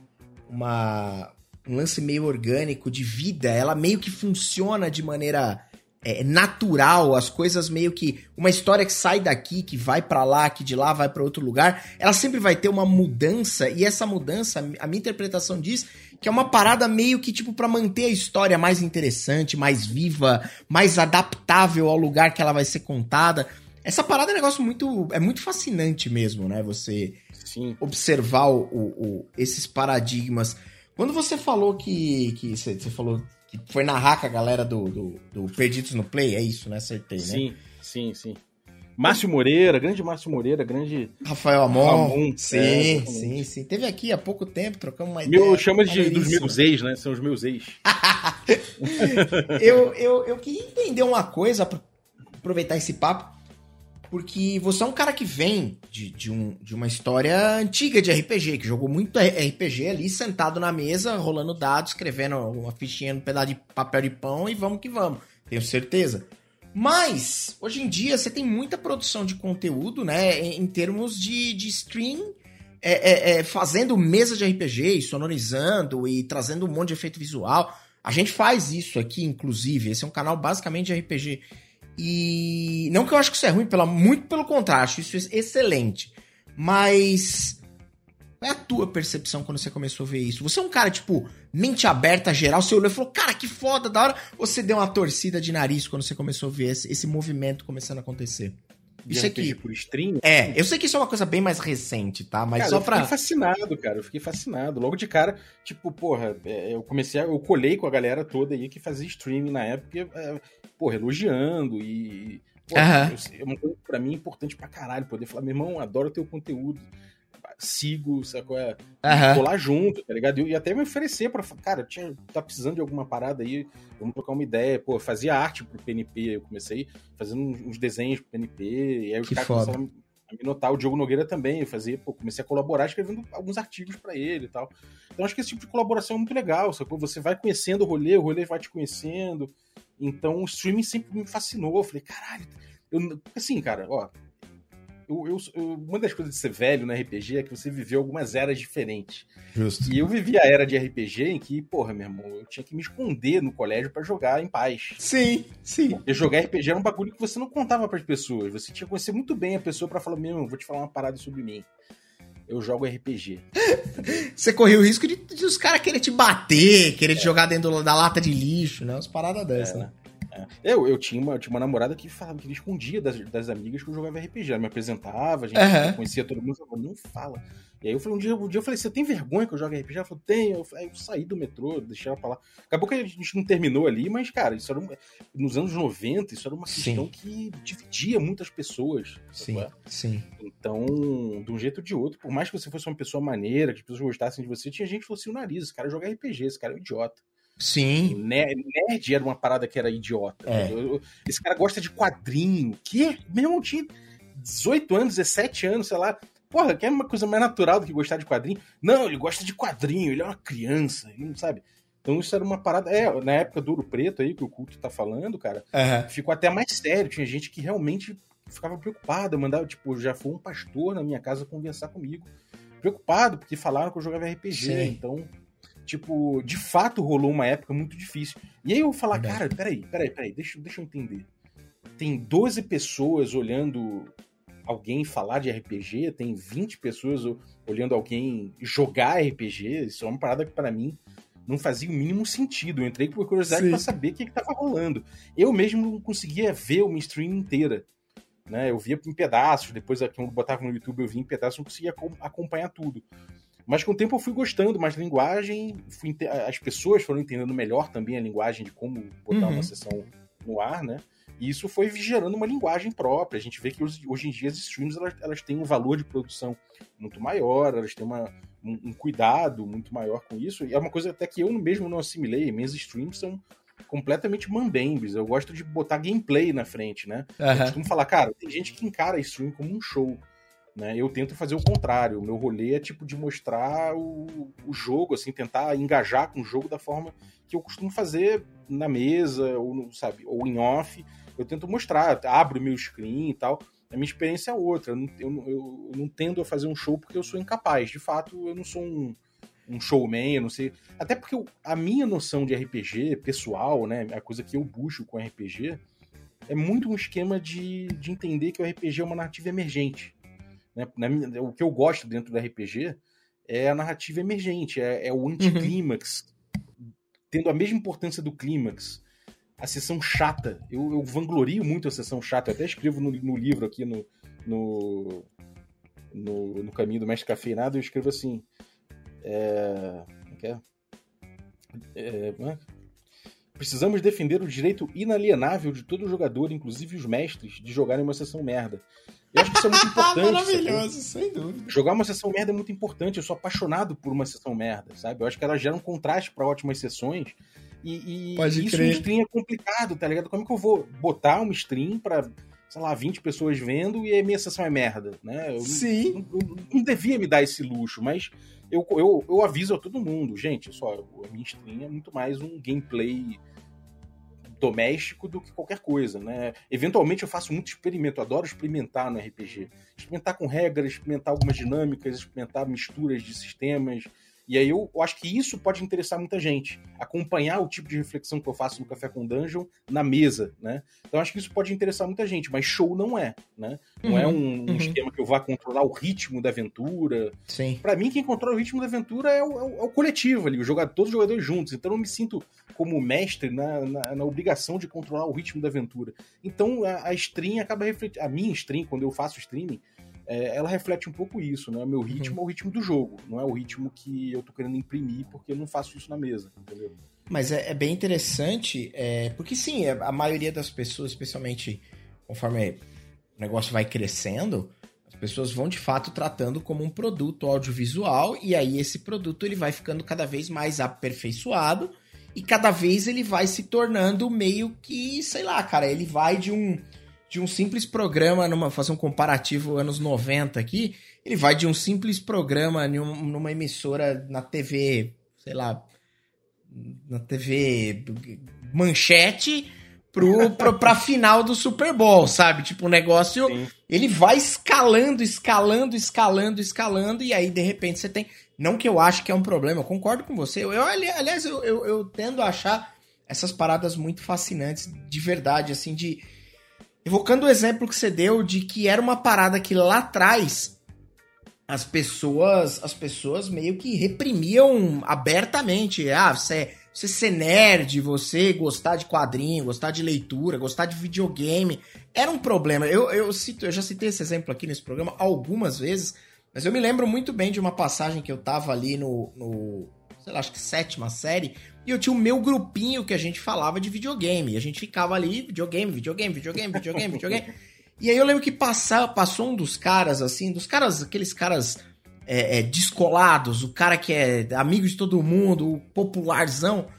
uma um lance meio orgânico de vida. Ela meio que funciona de maneira é, natural, as coisas meio que uma história que sai daqui, que vai pra lá, que de lá vai pra outro lugar, ela sempre vai ter uma mudança e essa mudança, a minha interpretação diz que é uma parada meio que tipo pra manter a história mais interessante, mais viva, mais adaptável ao lugar que ela vai ser contada. Essa parada é um negócio muito é muito fascinante mesmo, né? Você Sim. observar o, o- esses paradigmas. Quando você falou que. que você, você falou que foi narrar com a galera do, do, do Perdidos no Play, é isso, né? Acertei, né? Sim, sim, sim. Márcio Moreira, grande Márcio Moreira, grande. Rafael Amon. Ramon, sim, é, sim, sim. Teve aqui há pouco tempo, trocamos uma ideia. Meu, chama de, dos meus ex, né? São os meus ex. eu, eu, eu queria entender uma coisa, aproveitar esse papo, porque você é um cara que vem de, de, um, de uma história antiga de RPG, que jogou muito RPG ali, sentado na mesa, rolando dados, escrevendo uma fichinha no pedaço de papel de pão e vamos que vamos, tenho certeza. Mas, hoje em dia, você tem muita produção de conteúdo, né, em, em termos de, de stream, é, é, é, fazendo mesa de RPG, sonorizando e trazendo um monte de efeito visual. A gente faz isso aqui, inclusive. Esse é um canal basicamente de RPG. E não que eu acho que isso é ruim, pela, muito pelo contrário, acho isso excelente. Mas Qual é a tua percepção quando você começou a ver isso? Você é um cara, tipo, mente aberta, geral, você olhou e falou, cara, que foda, da hora. Você deu uma torcida de nariz quando você começou a ver esse, esse movimento começando a acontecer? Isso aqui. por stream? É, eu sei que isso é uma coisa bem mais recente, tá? Mas cara, só pra. Eu fiquei fascinado, cara. Eu fiquei fascinado. Logo de cara, tipo, porra, é, eu comecei a. Eu colei com a galera toda aí que fazia streaming na época, é, porra, elogiando e. Porra, -huh. é uma coisa pra mim importante pra caralho poder falar, meu irmão, adoro teu conteúdo sigo, sacou? É, uhum. colar junto, tá ligado? E até me oferecer pra. Cara, tinha, tá precisando de alguma parada aí, vamos trocar uma ideia. Pô, fazia arte pro PNP, eu comecei fazendo uns desenhos pro PNP, e aí os caras começaram a me notar. O Diogo Nogueira também, eu fazia, pô, comecei a colaborar escrevendo alguns artigos para ele e tal. Então acho que esse tipo de colaboração é muito legal, sacou? Você vai conhecendo o rolê, o rolê vai te conhecendo. Então o streaming sempre me fascinou. Eu falei, caralho, eu, assim, cara, ó, eu, eu, eu, uma das coisas de ser velho no RPG é que você viveu algumas eras diferentes. Justo. E eu vivi a era de RPG em que, porra, meu irmão, eu tinha que me esconder no colégio para jogar em paz. Sim, sim. Porque jogar RPG era um bagulho que você não contava para as pessoas. Você tinha que conhecer muito bem a pessoa para falar, meu, vou te falar uma parada sobre mim. Eu jogo RPG. <laughs> você correu o risco de, de os caras querer te bater, querer é. te jogar dentro da lata de lixo, né? Umas paradas dessas, é, né? É. Eu, eu tinha, uma, tinha uma namorada que falava que ele escondia das, das amigas que eu jogava RPG. Ela me apresentava, a gente uhum. conhecia todo mundo, falava, não fala. E aí eu falei, um dia, um dia eu falei, você tem vergonha que eu jogo RPG? Ela falou, tenho. Eu, falei, eu saí do metrô, deixei ela falar. Acabou que a gente não terminou ali, mas, cara, isso era nos anos 90, isso era uma questão sim. que dividia muitas pessoas. Sim, sim. Então, de um jeito ou de outro, por mais que você fosse uma pessoa maneira, que as pessoas gostassem de você, tinha gente que fosse o nariz, esse cara joga RPG, esse cara é um idiota. Sim. Nerd, nerd era uma parada que era idiota. É. Esse cara gosta de quadrinho. Que? Meu irmão tinha 18 anos, 17 anos, sei lá. Porra, quer uma coisa mais natural do que gostar de quadrinho? Não, ele gosta de quadrinho, ele é uma criança, ele não sabe. Então isso era uma parada. É, na época do Ouro Preto aí, que o culto tá falando, cara, uhum. ficou até mais sério. Tinha gente que realmente ficava preocupada, mandava, tipo, já foi um pastor na minha casa conversar comigo. Preocupado, porque falaram que eu jogava RPG, Sim. então tipo, de fato rolou uma época muito difícil. E aí eu falar, cara, peraí, peraí, peraí, deixa, deixa eu entender. Tem 12 pessoas olhando alguém falar de RPG, tem 20 pessoas olhando alguém jogar RPG, isso é uma parada que para mim não fazia o mínimo sentido. Eu entrei por curiosidade para saber o que, que tava rolando. Eu mesmo não conseguia ver uma stream inteira. Né? Eu via em pedaços, depois quando eu botava no YouTube eu via em pedaços, não conseguia acompanhar tudo. Mas com o tempo eu fui gostando mais da linguagem, fui, as pessoas foram entendendo melhor também a linguagem de como botar uhum. uma sessão no ar, né? E isso foi gerando uma linguagem própria. A gente vê que hoje em dia as streams elas, elas têm um valor de produção muito maior, elas têm uma, um, um, cuidado muito maior com isso. E é uma coisa até que eu mesmo não assimilei. Minhas streams são completamente mambembes. Eu gosto de botar gameplay na frente, né? Uhum. Eu costumo falar, cara, tem gente que encara a stream como um show. Né? Eu tento fazer o contrário. O meu rolê é tipo de mostrar o, o jogo, assim, tentar engajar com o jogo da forma que eu costumo fazer na mesa, ou, sabe, ou em off. Eu tento mostrar, abro meu screen e tal. A minha experiência é outra. Eu não, eu, eu não tendo a fazer um show porque eu sou incapaz. De fato, eu não sou um, um showman, eu não sei. Até porque a minha noção de RPG pessoal, né, a coisa que eu busco com RPG, é muito um esquema de, de entender que o RPG é uma narrativa emergente. Né? o que eu gosto dentro do RPG é a narrativa emergente, é, é o anticlímax, uhum. tendo a mesma importância do clímax. A sessão chata. Eu, eu, vanglorio muito a sessão chata. Eu até escrevo no, no livro aqui no, no, no, no, Caminho do Mestre Cafeinado, eu escrevo assim. É, é, é, é, Precisamos defender o direito inalienável de todo jogador, inclusive os mestres, de jogarem uma sessão merda. Eu acho que isso é muito <laughs> importante. Maravilhoso, sem dúvida. Jogar uma sessão merda é muito importante. Eu sou apaixonado por uma sessão merda, sabe? Eu acho que ela gera um contraste para ótimas sessões. E, e Pode isso crer. no stream é complicado, tá ligado? Como que eu vou botar uma stream pra, sei lá, 20 pessoas vendo e a minha sessão é merda, né? Eu Sim. Não, não, não devia me dar esse luxo, mas eu, eu, eu aviso a todo mundo, gente, só, a minha stream é muito mais um gameplay doméstico do que qualquer coisa, né? Eventualmente eu faço muito experimento, adoro experimentar no RPG. Experimentar com regras, experimentar algumas dinâmicas, experimentar misturas de sistemas. E aí eu, eu, acho que isso pode interessar muita gente. Acompanhar o tipo de reflexão que eu faço no Café com Dungeon na mesa, né? Então acho que isso pode interessar muita gente, mas show não é, né? Não uhum, é um, um uhum. esquema que eu vá controlar o ritmo da aventura. Sim. Para mim, quem controla o ritmo da aventura é o, é o, é o coletivo ali, o jogador, todos os jogadores juntos. Então eu não me sinto como mestre na, na, na obrigação de controlar o ritmo da aventura. Então a, a stream acaba refletindo. A minha stream, quando eu faço streaming, é, ela reflete um pouco isso, né? O meu ritmo uhum. é o ritmo do jogo, não é o ritmo que eu tô querendo imprimir porque eu não faço isso na mesa, entendeu? Mas é, é bem interessante, é, porque sim, é, a maioria das pessoas, especialmente conforme o negócio vai crescendo, as pessoas vão de fato tratando como um produto audiovisual e aí esse produto ele vai ficando cada vez mais aperfeiçoado e cada vez ele vai se tornando meio que, sei lá, cara, ele vai de um de um simples programa, numa fazer um comparativo anos 90 aqui, ele vai de um simples programa numa emissora na TV, sei lá, na TV manchete pro, pro, pra final do Super Bowl, sabe? Tipo, o negócio, Sim. ele vai escalando, escalando, escalando, escalando, e aí, de repente, você tem... Não que eu acho que é um problema, eu concordo com você. Eu, eu aliás, eu, eu, eu tendo a achar essas paradas muito fascinantes, de verdade, assim, de evocando o exemplo que você deu de que era uma parada que lá atrás as pessoas as pessoas meio que reprimiam abertamente. Ah, você, você ser nerd, você gostar de quadrinho, gostar de leitura, gostar de videogame, era um problema. Eu, eu, cito, eu já citei esse exemplo aqui nesse programa algumas vezes, mas eu me lembro muito bem de uma passagem que eu tava ali no, no sei lá, acho que sétima série, e eu tinha o meu grupinho que a gente falava de videogame. E a gente ficava ali, videogame, videogame, videogame, videogame, videogame. E aí eu lembro que passar, passou um dos caras, assim, dos caras, aqueles caras é, é, descolados, o cara que é amigo de todo mundo, o popularzão.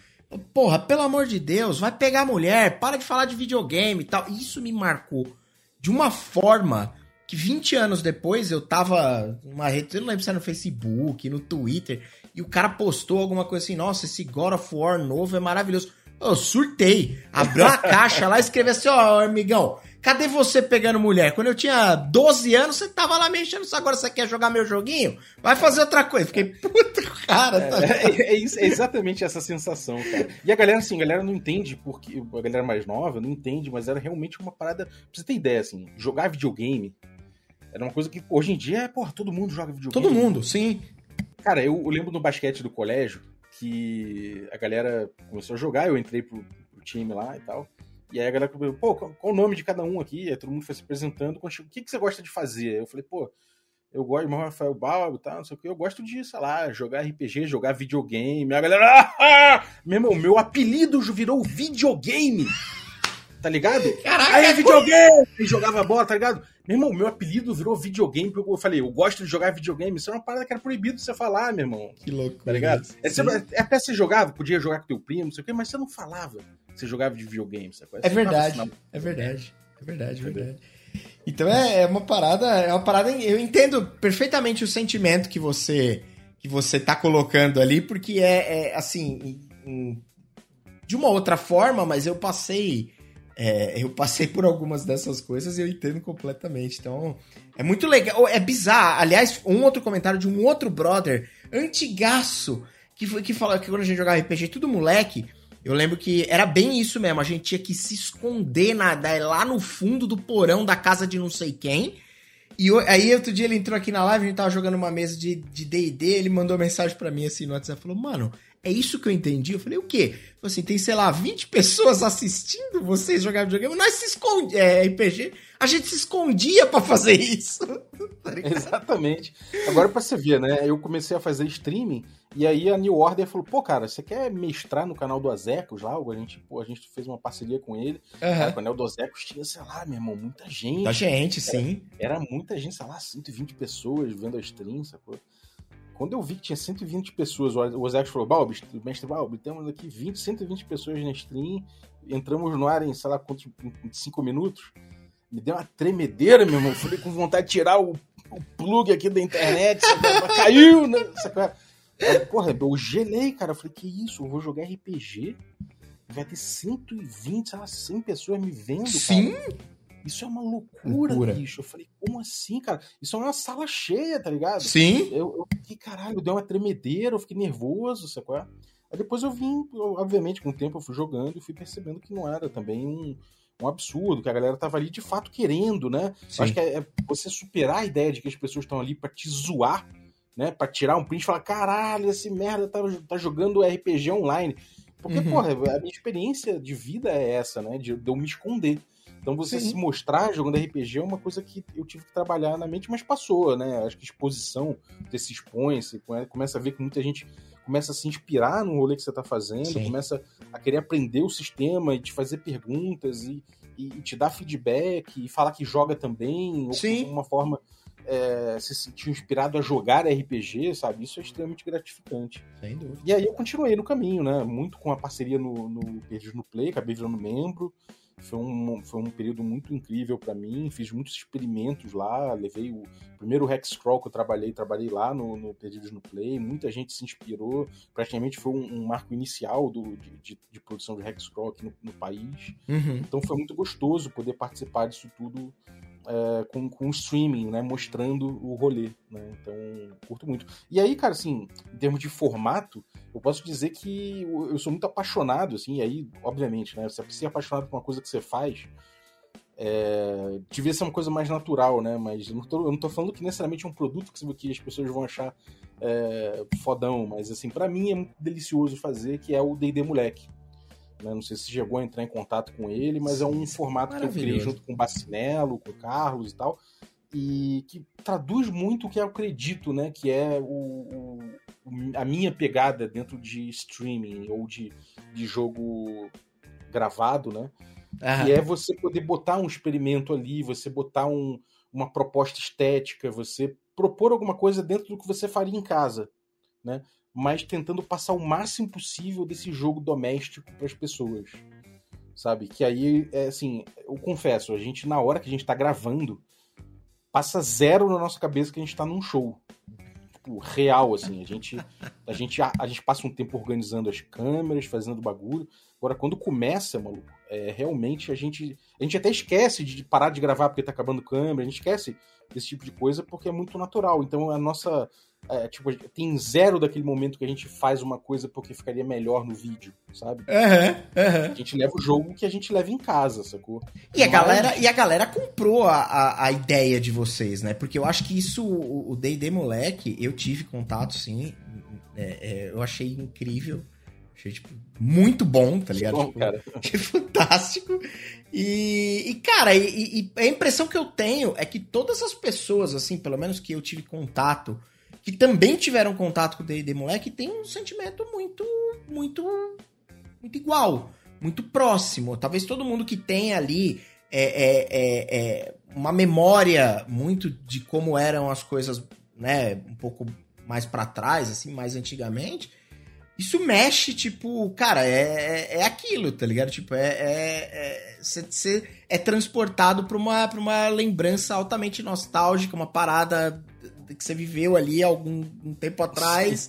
Porra, pelo amor de Deus, vai pegar mulher, para de falar de videogame e tal. Isso me marcou de uma forma que 20 anos depois eu tava numa rede, eu não lembro se era no Facebook, no Twitter, e o cara postou alguma coisa assim, nossa, esse God of War novo é maravilhoso. Eu surtei, abriu a <laughs> caixa lá e escreveu assim, ó, oh, amigão, cadê você pegando mulher? Quando eu tinha 12 anos, você tava lá mexendo, agora você quer jogar meu joguinho? Vai fazer outra coisa. Fiquei, puta, cara. Tá... É, é, é, é, exatamente essa sensação, cara. E a galera, assim, a galera não entende, porque a galera mais nova não entende, mas era realmente uma parada. Pra você ter ideia, assim, jogar videogame era uma coisa que hoje em dia, é, porra, todo mundo joga videogame. Todo mundo, sim. Cara, eu, lembro no basquete do colégio que a galera começou a jogar, eu entrei pro, pro time lá e tal. E aí a galera perguntou, pô, qual, qual, o nome de cada um aqui? Aí todo mundo foi se apresentando. O que, que você gosta de fazer? Eu falei, pô, eu gosto de Rafael Balbo tal, não sei o que. Eu gosto de, sei lá, jogar RPG, jogar videogame. A galera, ah, ah! meu irmão, meu apelido virou videogame tá ligado? Caraca, aí é videogame! E jogava bola, tá ligado? Meu irmão, meu apelido virou videogame, porque eu falei, eu gosto de jogar videogame. Isso é uma parada que era proibido você falar, meu irmão. Que louco. Tá ligado? É, você, é até você jogava, podia jogar com teu primo, não sei o quê, mas você não falava você jogava de videogame, sabe? É verdade, é verdade. É verdade, é verdade. Então é, é uma parada, é uma parada. Eu entendo perfeitamente o sentimento que você que você tá colocando ali, porque é, é assim, em, de uma outra forma, mas eu passei é, eu passei por algumas dessas coisas e eu entendo completamente. Então, é muito legal. É bizarro. Aliás, um outro comentário de um outro brother, antigaço, que, que falou que quando a gente jogava RPG, tudo moleque, eu lembro que era bem isso mesmo. A gente tinha que se esconder na, lá no fundo do porão da casa de não sei quem. E aí, outro dia ele entrou aqui na live, a gente tava jogando uma mesa de D&D, ele mandou mensagem para mim assim no WhatsApp, falou, mano, é isso que eu entendi? Eu falei, o quê? Assim, tem, sei lá, 20 pessoas assistindo vocês jogar videogame, nós se esconde, é, RPG, a gente se escondia para fazer isso. <laughs> tá Exatamente. Agora pra você ver, né, eu comecei a fazer streaming, e aí a New Order falou, pô, cara, você quer mestrar no canal do Azecos lá? A gente, pô, a gente fez uma parceria com ele. Uhum. Cara, o canal do Azecos tinha, sei lá, meu irmão, muita gente. Muita gente, sim. Era muita gente, sei lá, 120 pessoas vendo a stream, sacou? Quando eu vi que tinha 120 pessoas, o Ozek falou, Balbi, mestre Balbi, temos aqui 20, 120 pessoas na stream, entramos no ar em, sei lá, quantos, 5 minutos. Me deu uma tremedeira, meu irmão. Falei com vontade de tirar o, o plug aqui da internet, caiu, né? Aí, porra, eu gelei, cara. Eu falei, que isso? Eu vou jogar RPG? Vai ter 120, sei lá, 100 pessoas me vendo, Sim. cara. Isso é uma loucura, loucura, bicho. Eu falei, como assim, cara? Isso é uma sala cheia, tá ligado? Sim. Eu, eu fiquei, caralho, deu uma tremedeira, eu fiquei nervoso, sabe qual é? Aí depois eu vim, obviamente, com o tempo eu fui jogando e fui percebendo que não era também um, um absurdo, que a galera tava ali de fato querendo, né? Acho que é, é, você superar a ideia de que as pessoas estão ali para te zoar, né? Pra tirar um print e falar, caralho, esse merda tá, tá jogando RPG online. Porque, uhum. porra, a minha experiência de vida é essa, né? De, de eu me esconder. Então você Sim. se mostrar jogando RPG é uma coisa que eu tive que trabalhar na mente, mas passou, né? Acho que exposição, você se expõe, você começa a ver que muita gente começa a se inspirar no rolê que você está fazendo, Sim. começa a querer aprender o sistema e te fazer perguntas e, e, te dar feedback e falar que joga também, Sim. ou de uma forma é, se sentir inspirado a jogar RPG, sabe? Isso é extremamente gratificante. Sem dúvida. E aí eu continuei no caminho, né? Muito com a parceria no, no Perdidos no Play, acabei virando membro. Foi um, foi um período muito incrível para mim. Fiz muitos experimentos lá. Levei o primeiro Hexcrawl que eu trabalhei, trabalhei lá no, no Perdidos no Play. Muita gente se inspirou. Praticamente foi um, um marco inicial do, de, de, de, produção de Hexcrawl aqui no, no país. Uhum. Então foi muito gostoso poder participar disso tudo é, com, com streaming, né? Mostrando o rolê, né? Então, curto muito. E aí, cara, assim, em termos de formato, eu posso dizer que eu sou muito apaixonado, assim, e aí, obviamente, né? Você precisa ser apaixonado por uma coisa que você faz, é, devia ser uma coisa mais natural, né? Mas eu não, tô, eu não tô falando que necessariamente é um produto que, que as pessoas vão achar é, fodão, mas assim, para mim é muito delicioso fazer, que é o D&D Moleque. Né? Não sei se chegou a entrar em contato com ele, mas é um formato que eu criei junto com o Bacinello, com o Carlos e tal, e que traduz muito o que eu acredito, né? Que é o, o a minha pegada dentro de streaming ou de, de jogo gravado, né? Que é você poder botar um experimento ali, você botar um, uma proposta estética, você propor alguma coisa dentro do que você faria em casa, né? Mas tentando passar o máximo possível desse jogo doméstico para as pessoas. Sabe? Que aí, é assim, eu confesso, a gente, na hora que a gente tá gravando, passa zero na nossa cabeça que a gente tá num show. Tipo, real, assim. A gente, a gente, a, a gente passa um tempo organizando as câmeras, fazendo bagulho. Agora, quando começa, maluco, é, realmente a gente. A gente até esquece de parar de gravar porque tá acabando câmera, a gente esquece desse tipo de coisa porque é muito natural. Então a nossa é, tipo, tem zero daquele momento que a gente faz uma coisa porque ficaria melhor no vídeo, sabe? Uhum, uhum. A gente leva o jogo que a gente leva em casa, sacou? E a, galera, e a galera comprou a, a, a, ideia de vocês, né? Porque eu acho que isso, o D&D Moleque, eu tive contato, sim. É, é, eu achei incrível. Achei, tipo, muito bom, tá ligado? Bom, tipo, cara. <laughs> Achei fantástico. E, e cara, e, e, a impressão que eu tenho é que todas as pessoas, assim, pelo menos que eu tive contato que também tiveram contato com o D&D Moleque tem um sentimento muito, muito, muito igual, muito próximo. Talvez todo mundo que tem ali é, é, é, é uma memória muito de como eram as coisas, né, um pouco mais para trás, assim, mais antigamente. Isso mexe, tipo, cara, é, é, é aquilo, tá ligado? Tipo, é. é, é, é transportado pra uma, pra uma lembrança altamente nostálgica, uma parada que você viveu ali algum um tempo atrás.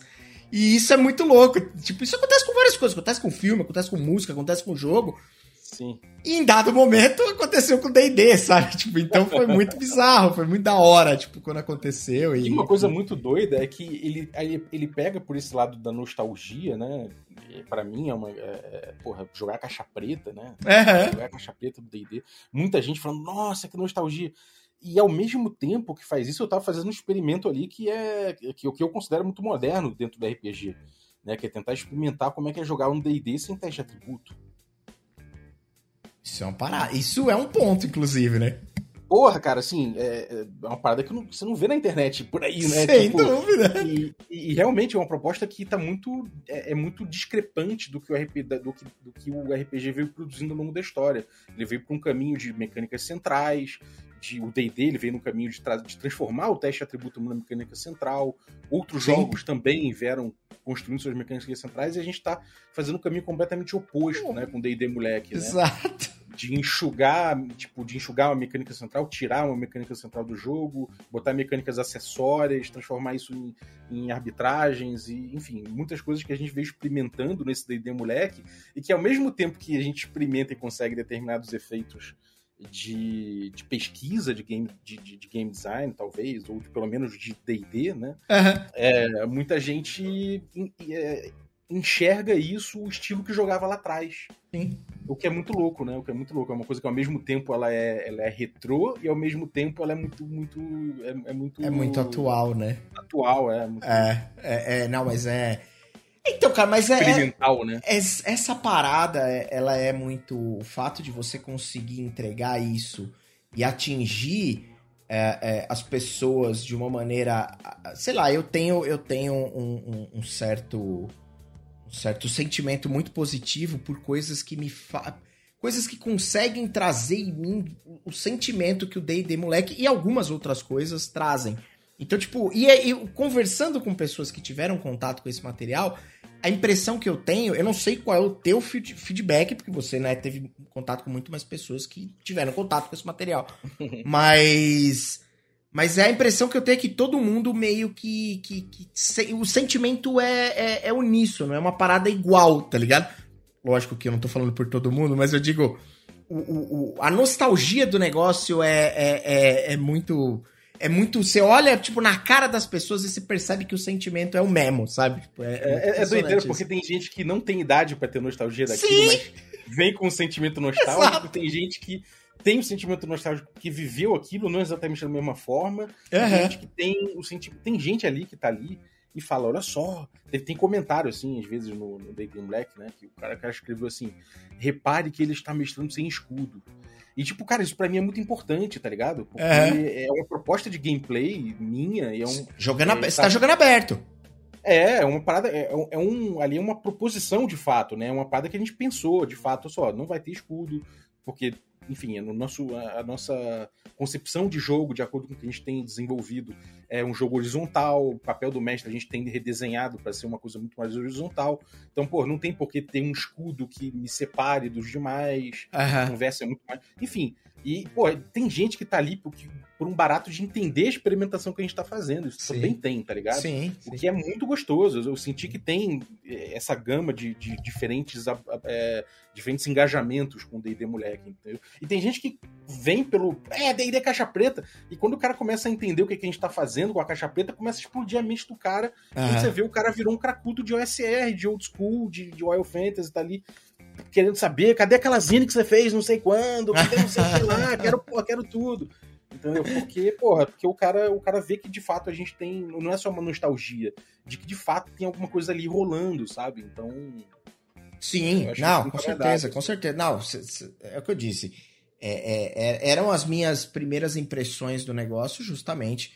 E isso é muito louco. Tipo, isso acontece com várias coisas. Acontece com filme, acontece com música, acontece com jogo. Sim. E em dado momento aconteceu com o D&D, <laughs> sabe? Tipo, então foi muito bizarro, foi muito da hora, tipo, quando aconteceu. E, e uma coisa muito doida é que ele, ele pega por esse lado da nostalgia, né? para mim é uma. É, é, porra, jogar caixa preta, né? Uhum. Jogar caixa preta do DD. Muita gente falando, nossa, que nostalgia. E ao mesmo tempo que faz isso, eu tava fazendo um experimento ali que é que, o que eu considero muito moderno dentro do RPG, né? Que é tentar experimentar como é que é jogar um D&D sem teste de atributo. Isso é uma parada. Isso é um ponto, inclusive, né? Porra, cara, assim, é, é uma parada que você não vê na internet por aí, né? Sem tipo, dúvida. E, e, realmente é uma proposta que tá muito. É, é muito discrepante do que, o RPG, do, que, do que o RPG veio produzindo ao longo da história. Ele veio para um caminho de mecânicas centrais, de, o D&D ele veio no caminho de, de, transformar o teste de atributo numa mecânica central. Outros Sim. jogos também vieram construindo suas mecânicas centrais e a gente está fazendo um caminho completamente oposto, né, com D&D moleque, né? Exato. De enxugar, tipo, de enxugar uma mecânica central, tirar uma mecânica central do jogo, botar mecânicas acessórias, transformar isso em, em arbitragens e, enfim, muitas coisas que a gente veio experimentando nesse D&D moleque e que ao mesmo tempo que a gente experimenta e consegue determinados efeitos de, de pesquisa de game, de, de, de, game design, talvez, ou pelo menos de D&D, né? Uhum. É, muita gente é, enxerga isso, o estilo que jogava lá atrás. Sim. O que é muito louco, né? O que é muito louco. É uma coisa que ao mesmo tempo ela é, ela é retrô e ao mesmo tempo ela é muito, muito. É, é muito. É muito atual, né? Atual, é. Muito... É, é, é, não, mas é. Então, cara, mas é. Experimental, né? É, essa parada, ela é muito. O fato de você conseguir entregar isso e atingir é, é, as pessoas de uma maneira. Sei lá, eu tenho, eu tenho um, um, um certo um certo sentimento muito positivo por coisas que me fa... coisas que conseguem trazer em mim o sentimento que o D&D moleque e algumas outras coisas trazem. Então, tipo, e, e conversando com pessoas que tiveram contato com esse material, a impressão que eu tenho, eu não sei qual é o teu feedback, porque você, né, teve contato com muito mais pessoas que tiveram contato com esse material. <laughs> Mas mas é a impressão que eu tenho é que todo mundo meio que. que, que se, o sentimento é, é, é uníssono, é uma parada igual, tá ligado? Lógico que eu não tô falando por todo mundo, mas eu digo. O, o, a nostalgia do negócio é, é, é, é, muito. É muito. Você olha, tipo, na cara das pessoas e você percebe que o sentimento é o mesmo, sabe? Tipo, é, é, é doideira, porque tem gente que não tem idade para ter nostalgia daquilo, Sim. mas vem com um sentimento nostálgico. Exato. Tem gente que tem o sentimento nostálgico que viveu aquilo, não exatamente da mesma forma. Tem uhum. gente que tem o sentimento. Tem gente ali que tá ali e fala: olha só. Tem, tem comentário, assim, às vezes no, no Day Black, né? Que o cara, o cara escreveu assim: repare que ele está mestrando sem escudo. E, tipo, cara, isso pra mim é muito importante, tá ligado? Porque é, é uma proposta de gameplay minha e é um. Jogando, é, você tá, tá jogando aberto. É, é uma parada, é, é, um, ali é uma proposição de fato, né? É uma parada que a gente pensou, de fato, só, não vai ter escudo, porque enfim, é no nosso, a, a, nossa concepção de jogo, de acordo com o que a gente tem desenvolvido, é um jogo horizontal. O papel do mestre a gente tem redesenhado para ser uma coisa muito mais horizontal. Então, pô, não tem por que ter um escudo que me separe dos demais. Uhum. A conversa é muito mais. Enfim, e, pô, tem gente que tá ali porque, por um barato de entender a experimentação que a gente tá fazendo. Isso sim. também tem, tá ligado? Sim, sim, O que é muito gostoso. Eu senti que tem eh, essa gama de, de diferentes, é, diferentes engajamentos com o D&D moleque, entendeu? E tem gente que vem pelo... É, D&D caixa preta. E quando o cara começa a entender o que, que a gente tá fazendo com a caixa preta, começa a explodir a mente do cara. Uhum. E você vê o cara virou um cracudo de OSR, de old school, de, de Wild Fantasy, tá ali querendo saber, cadê aquela zine que você fez não sei quando, cadê não sei o que lá, <laughs> quero, porra, quero tudo. Entendeu? Porque, porra, porque o cara, o cara vê que de fato a gente tem, não é só uma nostalgia, de que de fato tem alguma coisa ali rolando, sabe? Então. Sim, não, com certeza, com certeza. Não, é o que eu disse. É, é, é, eram as minhas primeiras impressões do negócio, justamente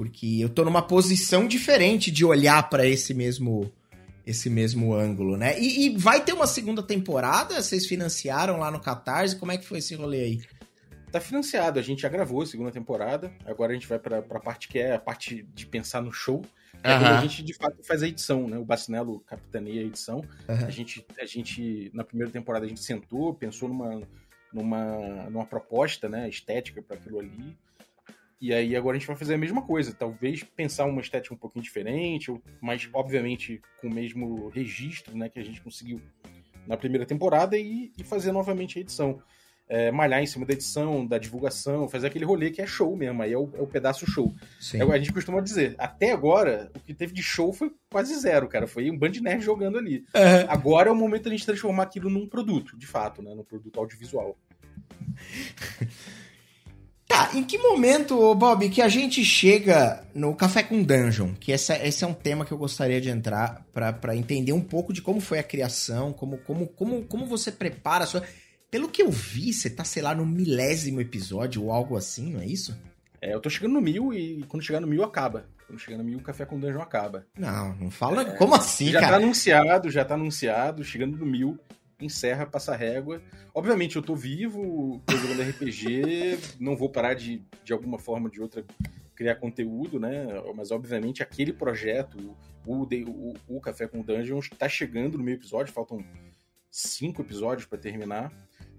porque eu tô numa posição diferente de olhar para esse mesmo esse mesmo ângulo, né? E, e, vai ter uma segunda temporada? Vocês financiaram lá no Catarse? Como é que foi esse rolê aí? Tá financiado, a gente já gravou a segunda temporada. Agora a gente vai pra, pra parte que é a parte de pensar no show. É uhum. a gente de fato faz a edição, né? O Bacinello capitaneia a edição. Uhum. A, gente, a gente, na primeira temporada, a gente sentou, pensou numa, numa, numa proposta né, estética para aquilo ali. E aí agora a gente vai fazer a mesma coisa, talvez pensar uma estética um pouquinho diferente, mas obviamente com o mesmo registro né, que a gente conseguiu na primeira temporada e, e fazer novamente a edição. É, malhar em cima da edição, da divulgação, fazer aquele rolê que é show mesmo, aí é o, é o pedaço show. É, a gente costuma dizer, até agora, o que teve de show foi quase zero, cara. Foi um band nerd jogando ali. Uhum. Agora é o momento da gente transformar aquilo num produto, de fato, né? Num produto audiovisual. <laughs> Tá, em que momento, Bob, que a gente chega no Café com Dungeon? Que essa, esse é um tema que eu gostaria de entrar para entender um pouco de como foi a criação, como, como, como, como você prepara a sua. Pelo que eu vi, você tá, sei lá, no milésimo episódio ou algo assim, não é isso? É, eu tô chegando no mil e quando chegar no mil acaba. Quando chegar no mil, o Café com Dungeon acaba. Não, não fala. É, como assim, já tá cara? Já tá anunciado, já tá anunciado. Chegando no mil, encerra, passa régua. Obviamente eu tô vivo, tô jogando RPG, <laughs> não vou parar de, de alguma forma ou de outra, criar conteúdo, né? Mas obviamente aquele projeto, o, o, o Café com Dungeons, tá chegando no meio episódio, faltam cinco episódios para terminar.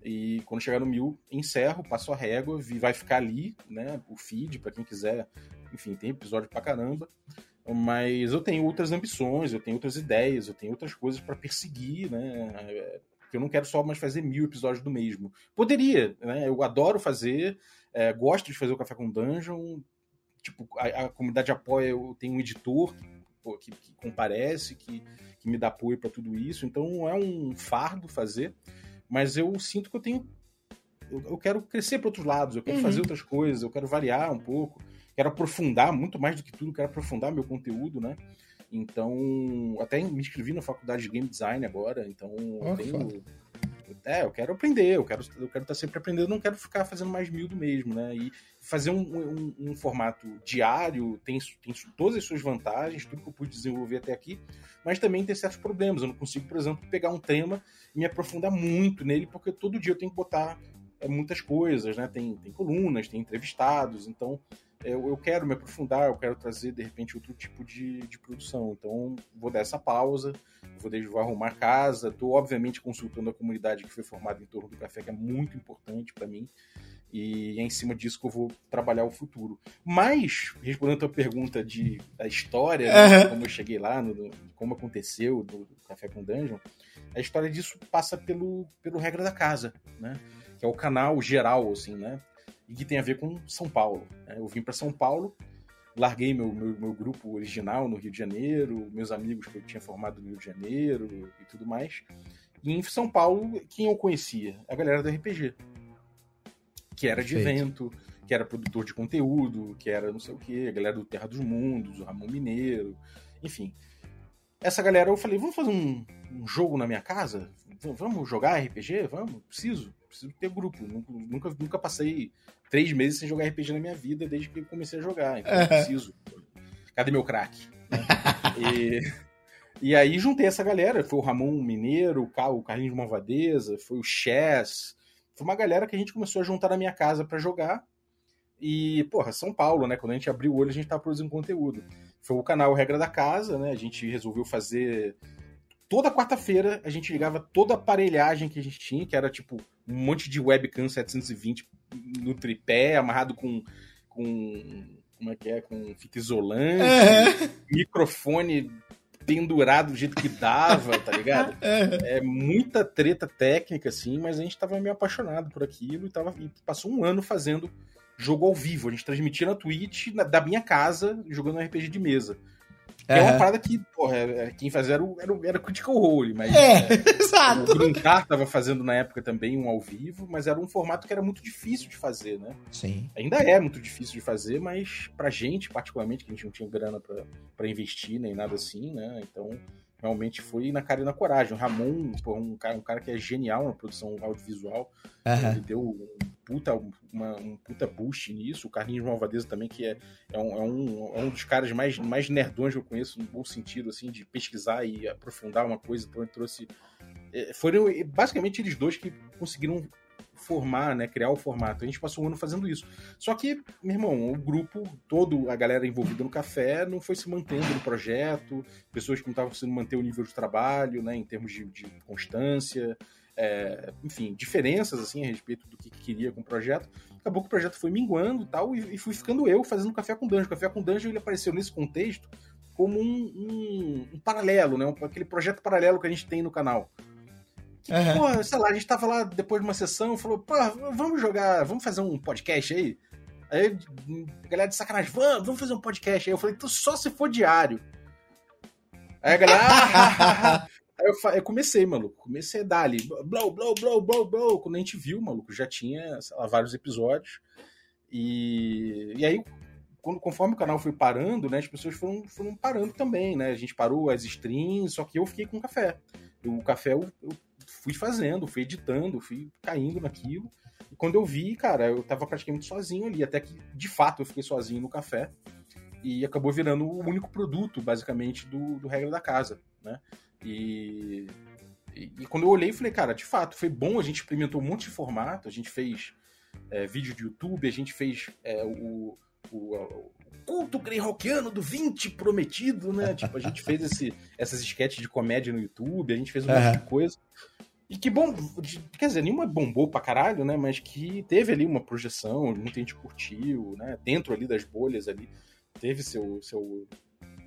E quando chegar no mil, encerro, passo a régua, vai ficar ali, né? O feed, para quem quiser. Enfim, tem episódio pra caramba. Mas eu tenho outras ambições, eu tenho outras ideias, eu tenho outras coisas para perseguir, né? Porque eu não quero só mais fazer mil episódios do mesmo. Poderia, né? Eu adoro fazer, é, gosto de fazer o Café com Dungeon, tipo, a, a comunidade apoia, eu tenho um editor que, que comparece, que, que me dá apoio para tudo isso, então é um fardo fazer, mas eu sinto que eu tenho eu, eu quero crescer para outros lados, eu quero uhum. fazer outras coisas, eu quero variar um pouco, quero aprofundar, muito mais do que tudo, quero aprofundar meu conteúdo, né? Então, até me inscrevi na faculdade de Game Design agora, então eu tenho. É, eu quero aprender, eu quero, eu quero estar sempre aprendendo, não quero ficar fazendo mais mil do mesmo, né? E fazer um, um, um, formato diário tem, tem todas as suas vantagens, tudo que eu pude desenvolver até aqui, mas também tem certos problemas. Eu não consigo, por exemplo, pegar um tema e me aprofundar muito nele, porque todo dia eu tenho que botar é, muitas coisas, né? Tem, tem colunas, tem entrevistados, então eu, eu, quero me aprofundar, eu quero trazer de repente outro tipo de, de produção. Então vou dar essa pausa, vou, vou arrumar a casa. Estou obviamente consultando a comunidade que foi formada em torno do café, que é muito importante para mim. E é em cima disso que eu vou trabalhar o futuro. Mas, respondendo a tua pergunta de, da história, né, como eu cheguei lá, no, como aconteceu do, do Café com Dungeon, a história disso passa pelo, pelo regra da casa, né? que é o canal geral, assim, né? E que tem a ver com São Paulo. Né? Eu vim para São Paulo, larguei meu, meu, meu, grupo original no Rio de Janeiro, meus amigos que eu tinha formado no Rio de Janeiro e tudo mais. E em São Paulo, quem eu conhecia? A galera do RPG. Que era de Perfeito. evento, que era produtor de conteúdo, que era não sei o quê, a galera do Terra dos Mundos, o Ramon Mineiro, enfim. Essa galera eu falei, vamos fazer um, um jogo na minha casa? Vamos jogar RPG? Vamos? Preciso preciso ter grupo. Nunca, nunca passei três meses sem jogar RPG na minha vida desde que eu comecei a jogar. Então eu preciso. Cadê meu crack? e, e aí juntei essa galera. Foi o Ramon Mineiro, o Carlinhos de Malvadeza, foi o Chess. Foi uma galera que a gente começou a juntar na minha casa para jogar. E, porra, São Paulo, né? Quando a gente abriu o olho, a gente tava produzindo conteúdo. Foi o canal Regra da Casa, né? A gente resolveu fazer toda quarta-feira a gente ligava toda a aparelhagem que a gente tinha, que era tipo um monte de webcam 720 no tripé, amarrado com. com como é que é? Com fita isolante, uhum. microfone pendurado do jeito que dava, tá ligado? <laughs> É muita treta técnica, assim, mas a gente tava meio apaixonado por aquilo e, tava, e passou um ano fazendo jogo ao vivo. A gente transmitia na Twitch na, da minha casa, jogando RPG de mesa. Uhum. é uma parada que, porra, é, quem fazia era o, era, era o Critical Role, mas. É, é <laughs> exato. O Gruncar tava fazendo na época também um ao vivo, mas era um formato que era muito difícil de fazer, né? Sim. Ainda é muito difícil de fazer, mas pra gente, particularmente, que a gente não tinha grana pra, pra investir nem nada assim, né? Então, realmente foi na cara e na coragem. O Ramon, pô, um, cara, um cara que é genial na produção audiovisual, uhum. ele deu um puta, uma, um puta boost nisso. O Carlinhos Malvadeza também, que é, é, um, é, um, é um dos caras mais, mais nerdões que eu conheço, no bom sentido, assim, de pesquisar e aprofundar uma coisa. Então ele trouxe... É, foram basicamente eles dois que conseguiram formar, né, criar o formato. A gente passou um ano fazendo isso. Só que, meu irmão, o grupo, todo a galera envolvida no café não foi se mantendo no projeto, pessoas que não estavam conseguindo manter o nível de trabalho, né, em termos de, de constância, é, enfim, diferenças assim a respeito do que, que, queria com o projeto. Acabou que o projeto foi minguando tal, e, e fui ficando eu fazendo Café com Dungeon. Café com Dungeon ele apareceu nesse contexto como um, um, um paralelo, né, aquele projeto paralelo que a gente tem no canal. Uhum. pô, sei lá, a gente tava lá depois de uma sessão, falou, pô, vamos jogar, vamos fazer um podcast aí? Aí a galera de sacanagem, vamos, vamos fazer um podcast aí. Eu falei, só se for diário. Aí a galera, ah, <laughs> Aí eu, eu, comecei, maluco. Comecei a dar ali, blow, blow, blow, blow, blow. Quando a gente viu, maluco, já tinha lá, vários episódios. E, e aí, quando, conforme o canal foi parando, né, as pessoas foram, foram parando também, né? A gente parou as streams, só que eu fiquei com o café. O café eu, eu fui fazendo, fui editando, fui caindo naquilo. E quando eu vi, cara, eu tava praticamente sozinho ali, até que de fato eu fiquei sozinho no café. E acabou virando o único produto, basicamente, do, do Regra da Casa, né? E, e, e, quando eu olhei, falei, cara, de fato, foi bom, a gente implementou um monte de formato, a gente fez é, vídeo de YouTube, a gente fez é, o, o, o, culto greyhawkiano do 20 prometido, né? tipo, a gente fez esse, <laughs> essas sketches de comédia no YouTube, a gente fez um monte de coisa. E que bom, quer dizer, nenhuma bombou pra caralho, né? Mas que teve ali uma projeção, muita gente curtiu, né? Dentro ali das bolhas ali, teve seu, seu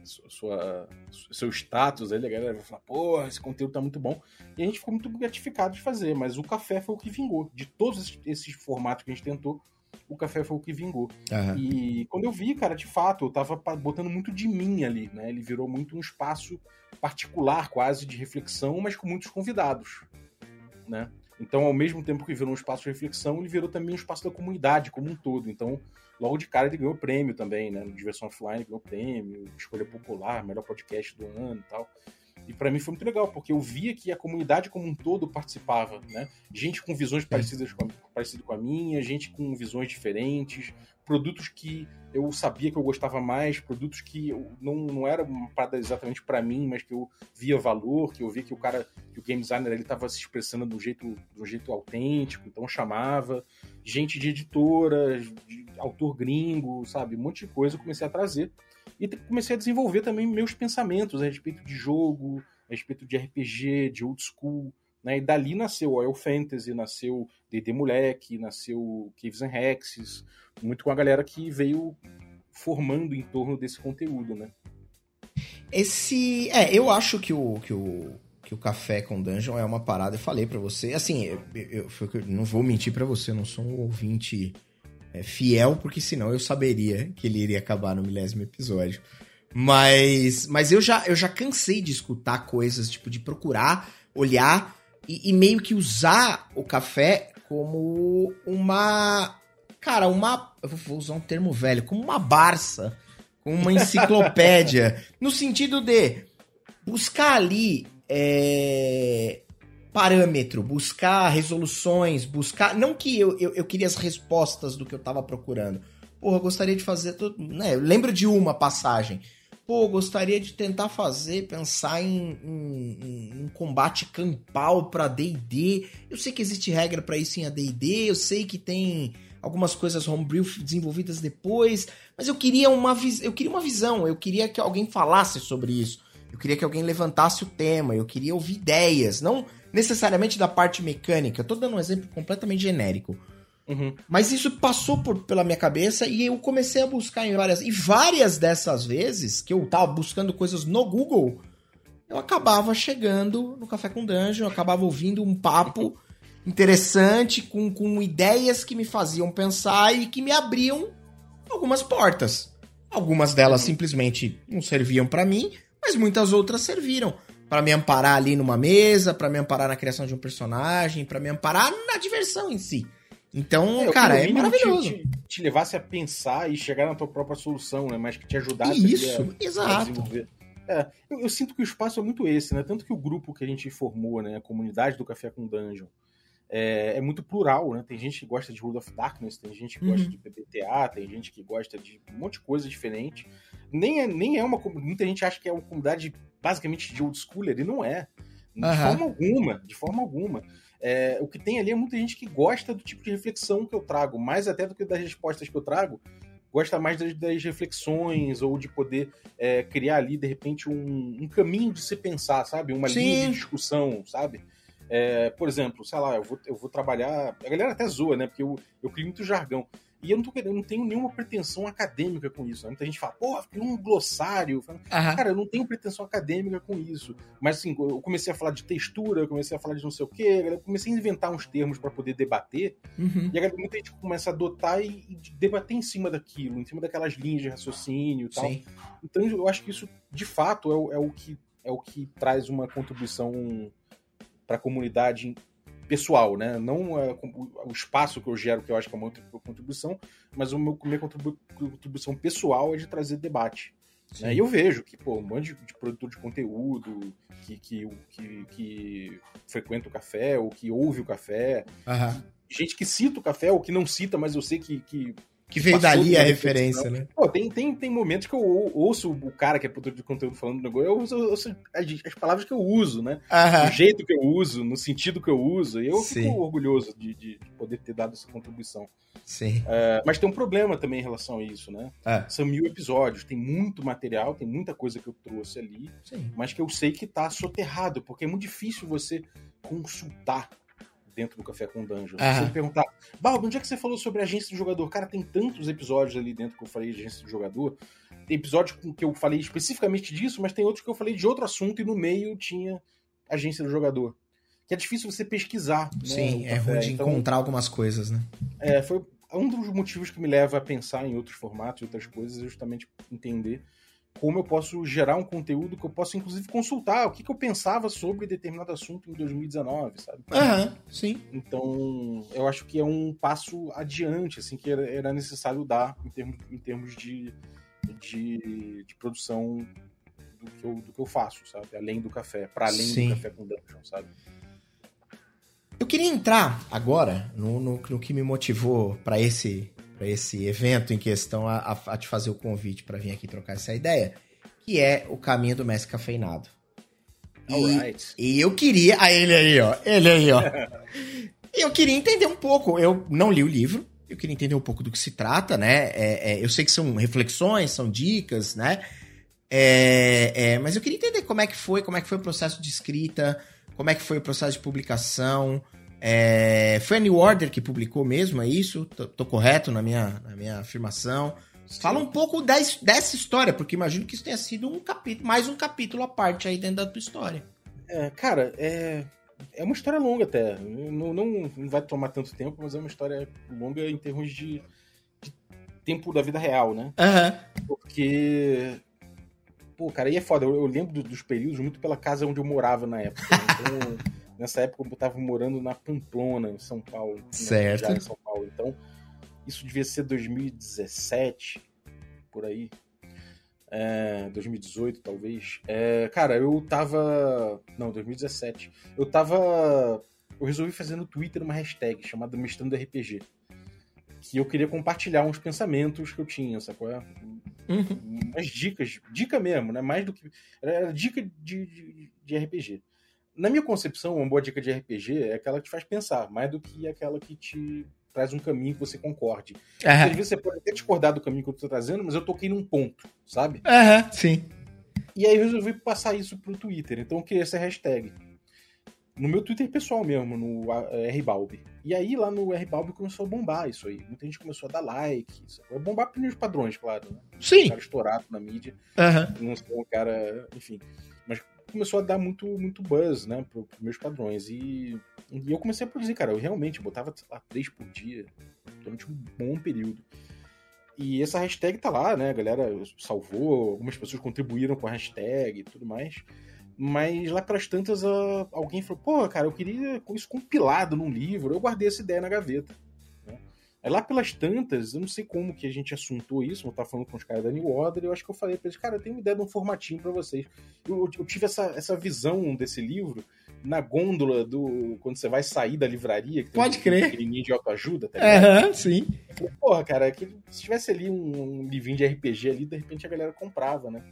sua, seu status, aí a galera vai falar, pô, esse conteúdo tá muito bom. E a gente ficou muito gratificado de fazer, mas o café foi o que vingou. De todos esses formatos que a gente tentou, o café foi o que vingou. Uhum. E quando eu vi, cara, de fato, eu tava botando muito de mim ali, né? Ele virou muito um espaço particular, quase, de reflexão, mas com muitos convidados, né? Então, ao mesmo tempo que virou um espaço de reflexão, ele virou também um espaço da comunidade como um todo. Então, logo de cara ele ganhou prêmio também, né? No Diversão Offline ganhou prêmio, escolha popular, melhor podcast do ano e tal. E para mim foi muito legal, porque eu via que a comunidade como um todo participava, né? Gente com visões parecidas com a, parecido com a minha, gente com visões diferentes, produtos que eu sabia que eu gostava mais, produtos que não, não era uma parada exatamente para mim, mas que eu via valor, que eu via que o cara, que o game designer ele estava se expressando de um jeito, de um jeito autêntico, então chamava gente de editora, de autor gringo, sabe, um monte de coisa eu comecei a trazer e comecei a desenvolver também meus pensamentos a respeito de jogo, a respeito de RPG, de old school. Né? E dali nasceu Oil Fantasy, nasceu D&D Moleque, nasceu Caves and Hexes, muito com a galera que veio formando em torno desse conteúdo, né? Esse... É, eu acho que o, que o, que o Café com Dungeon é uma parada, eu falei para você, assim, eu, eu, eu, não vou mentir para você, eu não sou um ouvinte é, fiel, porque senão eu saberia que ele iria acabar no milésimo episódio. Mas, mas eu, já, eu já cansei de escutar coisas, tipo, de procurar, olhar e, e meio que usar o café como uma. Cara, uma. Eu vou usar um termo velho, como uma barça, como uma enciclopédia. <laughs> no sentido de buscar ali é, parâmetro, buscar resoluções, buscar. Não que eu, eu, eu queria as respostas do que eu tava procurando. Porra, eu gostaria de fazer. Tudo, né? Eu lembro de uma passagem. Pô, gostaria de tentar fazer, pensar em, em, em um combate campal para D&D. Eu sei que existe regra para isso em AD&D, eu sei que tem algumas coisas homebrew desenvolvidas depois, mas eu queria uma eu queria uma visão, eu queria que alguém falasse sobre isso. Eu queria que alguém levantasse o tema, eu queria ouvir ideias, não necessariamente da parte mecânica. Eu tô dando um exemplo completamente genérico. Uhum. Mas isso passou por, pela minha cabeça e eu comecei a buscar em várias. E várias dessas vezes que eu tava buscando coisas no Google, eu acabava chegando no Café com Dungeon, eu acabava ouvindo um papo <laughs> interessante, com, com ideias que me faziam pensar e que me abriam algumas portas. Algumas delas simplesmente não serviam para mim, mas muitas outras serviram para me amparar ali numa mesa, para me amparar na criação de um personagem, para me amparar na diversão em si. Então, é, cara, é maravilhoso. Te, te, te, levasse a pensar e chegar na tua própria solução, né? Mas que te ajudasse Isso, a, exato. a desenvolver. É, eu, eu, sinto que o espaço é muito esse, né? Tanto que o grupo que a gente formou, né? A comunidade do Café com Dungeon, é, é muito plural, né? Tem gente que gosta de World of Darkness, tem gente que uhum. gosta de PBTA, tem gente que gosta de um monte de coisa diferente. Nem é, nem é uma... Muita gente acha que é uma comunidade basicamente de old schooler, e não é. De uhum. forma alguma, de forma alguma. É, o que tem ali é muita gente que gosta do tipo de reflexão que eu trago, mais até do que das respostas que eu trago, gosta mais das, das reflexões ou de poder é, criar ali, de repente, um, um, caminho de se pensar, sabe? Uma Sim. linha de discussão, sabe? É, por exemplo, sei lá, eu vou, eu vou trabalhar. A galera até zoa, né? Porque eu, eu crio muito jargão. E eu não, tô não tenho nenhuma pretensão acadêmica com isso. Né? Muita gente fala, pô, tem um glossário. Uhum. Cara, eu não tenho pretensão acadêmica com isso. Mas assim, eu comecei a falar de textura, eu comecei a falar de não sei o quê, eu comecei a inventar uns termos para poder debater. Uhum. E a galera, muita gente começa a adotar e, e, debater em cima daquilo, em cima daquelas linhas de raciocínio e tal. Sim. Então eu acho que isso, de fato, é o, é o, que, é o que traz uma contribuição para a comunidade pessoal, né? Não é, o espaço que eu gero, que eu acho que é uma contribuição, mas a minha contribuição pessoal é de trazer debate. Né? E eu vejo que, pô, um monte de, produtor de conteúdo que, que, que, que, frequenta o café, ou que ouve o café, uhum. gente que cita o café, ou que não cita, mas eu sei que, que que veio dali a referência, né? Pô, tem, tem, tem momentos que eu ouço o cara que é produtor de conteúdo falando do negócio, eu as, as, palavras que eu uso, né? O jeito que eu uso, no sentido que eu uso, e eu Sim. fico orgulhoso de, de, poder ter dado essa contribuição. Sim. É, mas tem um problema também em relação a isso, né? É. São mil episódios, tem muito material, tem muita coisa que eu trouxe ali, Sim. mas que eu sei que tá soterrado, porque é muito difícil você consultar dentro do Café com Dungeon. Uhum. Se você perguntar, Balbo, onde é que você falou sobre agência do jogador? Cara, tem tantos episódios ali dentro que eu falei de agência do jogador. tem episódios com que eu falei especificamente disso, mas tem outros que eu falei de outro assunto e no meio tinha agência do jogador. Que é difícil você pesquisar. Né, Sim, né, é ruim de então, encontrar algumas coisas, né? É, foi um dos motivos que me leva a pensar em outros formatos e outras coisas, é justamente entender como eu posso gerar um conteúdo que eu possa, inclusive, consultar o que, que eu pensava sobre determinado assunto em 2019, sabe? Aham, uhum, sim. Então, eu acho que é um passo adiante, assim, que era, era necessário dar em termos, em termos de, de, de produção do que, eu, do que eu faço, sabe? Além do café, para além sim. do café com dungeon, sabe? Eu queria entrar agora no, no, no que me motivou para esse para esse evento em questão a, a, te fazer o convite para vir aqui trocar essa ideia, que é o caminho do mestre cafeinado. E, e eu queria. Ah, ele aí, ó. Ele aí, ó. <laughs> eu queria entender um pouco. Eu não li o livro. Eu queria entender um pouco do que se trata, né? É, é, eu sei que são reflexões, são dicas, né? É, é, mas eu queria entender como é que foi, como é que foi o processo de escrita, como é que foi o processo de publicação, é, foi a New Order que publicou mesmo, é isso? Tô, tô correto na minha, na minha afirmação? Sim. Fala um pouco des, dessa história, porque imagino que isso tenha sido um capítulo, mais um capítulo à parte aí dentro da tua história. É, cara, é, é uma história longa até. Não, não, não, vai tomar tanto tempo, mas é uma história longa em termos de, de tempo da vida real, né? Uhum. Porque. Pô, cara, aí é foda. Eu, eu lembro dos períodos muito pela casa onde eu morava na época. <laughs> Então. Nessa época eu estava morando na Pamplona, em São Paulo. Certo. Em São Paulo. Então, isso devia ser 2017, por aí. É, 2018, talvez. É, cara, eu tava. Não, 2017. Eu tava. Eu resolvi fazer no Twitter uma hashtag chamada Mestrando RPG. Que eu queria compartilhar uns pensamentos que eu tinha, sacou? É? Uhum. Umas dicas, dica mesmo, né? Mais do que. Era dica de, de, de RPG na minha concepção, uma boa dica de RPG é aquela que te faz pensar, mais do que aquela que te traz um caminho que você concorde. Uhum. Às vezes você pode até discordar do caminho que eu tô trazendo, mas eu toquei num ponto, sabe? Aham, uhum, sim. E aí eu resolvi passar isso pro Twitter, então eu criei essa hashtag. No meu Twitter pessoal mesmo, no RBalb. E aí lá no RBalb começou a bombar isso aí. Muita gente começou a dar like. Vai bombar pelos padrões, claro. Né? Sim. Um cara estourado na mídia. Uhum. Não sou um cara. Enfim começou a dar muito, muito buzz, né, para meus padrões. E, e eu comecei a produzir, cara. Eu realmente botava, lá, três por dia durante um bom período. E essa hashtag tá lá, né? A galera salvou, algumas pessoas contribuíram com a hashtag e tudo mais. Mas lá pelas tantas, alguém falou: pô, cara, eu queria isso compilado num livro. Eu guardei essa ideia na gaveta. Aí lá pelas tantas, eu não sei como que a gente assuntou isso, eu tava falando com os caras da New Order, eu acho que eu falei pra eles, cara, eu tenho uma ideia de um formatinho para vocês. Eu, eu, tive essa, essa visão desse livro na gôndola do. Quando você vai sair da livraria, que tem Pode um crer. pequenininho de autoajuda, tá Aham, uhum, sim. Falei, porra, cara, que, se tivesse ali um, um livrinho de RPG ali, de repente a galera comprava, né?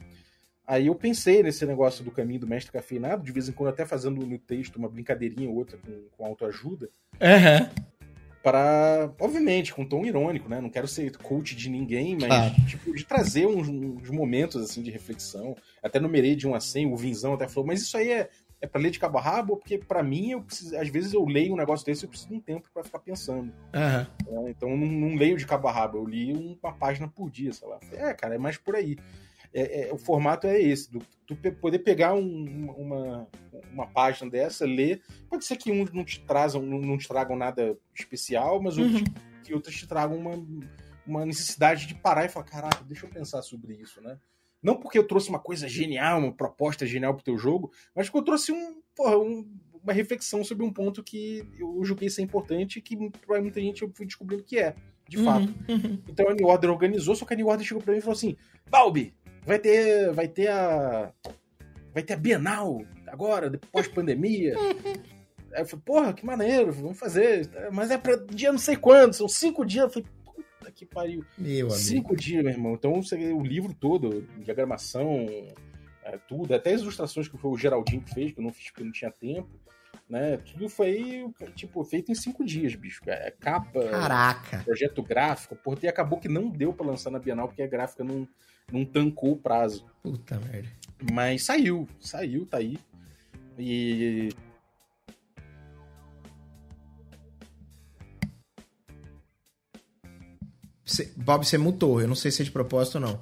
Aí eu pensei nesse negócio do caminho do mestre cafeinado, de vez em quando até fazendo no texto uma brincadeirinha ou outra com, com autoajuda. Uhum para obviamente com um tom irônico, né? Não quero ser coach de ninguém, mas tipo de trazer uns, uns, momentos assim de reflexão. Até numerei de um a 100, o Vinzão até falou, mas isso aí é é para ler de cabo a rabo, porque para mim eu preciso, às vezes eu leio um negócio desse e eu preciso de um tempo para ficar pensando. Uhum. É, então eu não, não, leio de cabo a rabo, eu li uma página por dia, sei lá. É, cara, é mais por aí. É, é, o formato é esse, do, tu poder pegar um, uma, uma página dessa, ler. Pode ser que uns não te trazam, não te tragam nada especial, mas uhum. outros, que outros te tragam uma, uma necessidade de parar e falar, caraca, deixa eu pensar sobre isso, né? Não porque eu trouxe uma coisa genial, uma proposta genial pro teu jogo, mas porque eu trouxe um, porra, um, uma reflexão sobre um ponto que eu julguei ser importante e que pra muita gente eu fui descobrindo que é, de uhum, fato. Uhum. Então a New Order organizou, só que a New Order chegou pra mim e falou assim: Balbi, vai ter, vai ter a. Vai ter a Bienal agora, depois pandemia. <laughs> Aí eu falei, porra, que maneiro, vamos fazer. Mas é pra dia não sei quando, são cinco dias. Eu falei, puta que pariu. Meu cinco amigo. dias, meu irmão. Então o livro todo, diagramação, é, tudo, até as ilustrações que foi o Geraldinho que fez, que eu não fiz porque não tinha tempo. Né? Tudo foi, tipo, feito em cinco dias, bicho. É capa, Caraca. projeto gráfico. Porra, e acabou que não deu para lançar na Bienal, porque a gráfica não, não tancou o prazo. Puta merda. Mas saiu, saiu, tá aí. E. Bob, você mutou. Eu não sei se é de propósito ou não.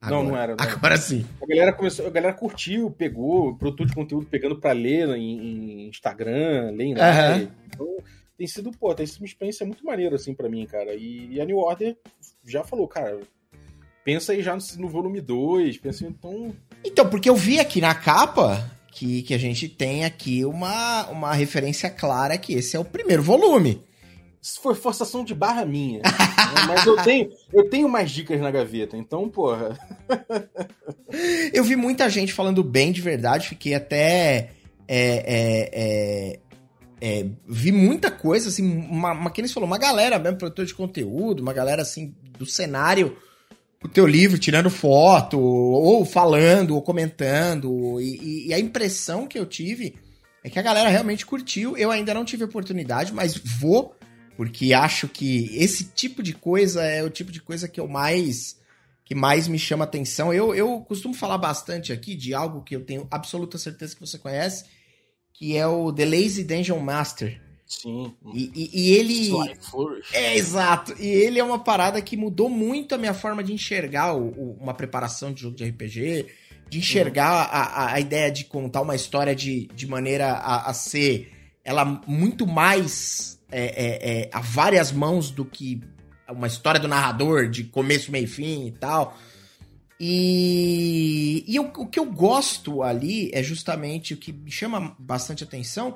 Agora, não, não era. Não. Agora sim. A galera começou, a galera curtiu, pegou, produtor de conteúdo pegando pra ler em, em Instagram, ler em. Uhum. Então, tem sido, pô, tem sido uma experiência muito maneira, assim, para mim, cara. E, e, a New Order já falou, cara, pensa aí já no, no volume 2, pensa então. Então, porque eu vi aqui na capa que, que a gente tem aqui uma, uma referência clara que esse é o primeiro volume. Isso foi forçação de barra minha. né? <laughs> Mas eu tenho, eu tenho mais dicas na gaveta, então, porra. <laughs> eu vi muita gente falando bem de verdade, fiquei até. É, é, é, é, vi muita coisa, assim, uma, uma eles falou, uma galera mesmo, produtor de conteúdo, uma galera assim do cenário o teu livro, tirando foto, ou falando, ou comentando. E, e, a impressão que eu tive é que a galera realmente curtiu. Eu ainda não tive oportunidade, mas vou, porque acho que esse tipo de coisa é o tipo de coisa que eu mais que mais me chama atenção. Eu, eu costumo falar bastante aqui de algo que eu tenho absoluta certeza que você conhece, que é o The Lazy Dungeon Master. Sim. E, e, e ele. É, exato. E ele é uma parada que mudou muito a minha forma de enxergar o, o, uma preparação de jogo de RPG, de enxergar uhum. a, a ideia de contar uma história de, de maneira a, a ser ela muito mais é, é, é, a várias mãos do que uma história do narrador, de começo, meio e fim e tal. E, e eu, o que eu gosto ali é justamente o que me chama bastante atenção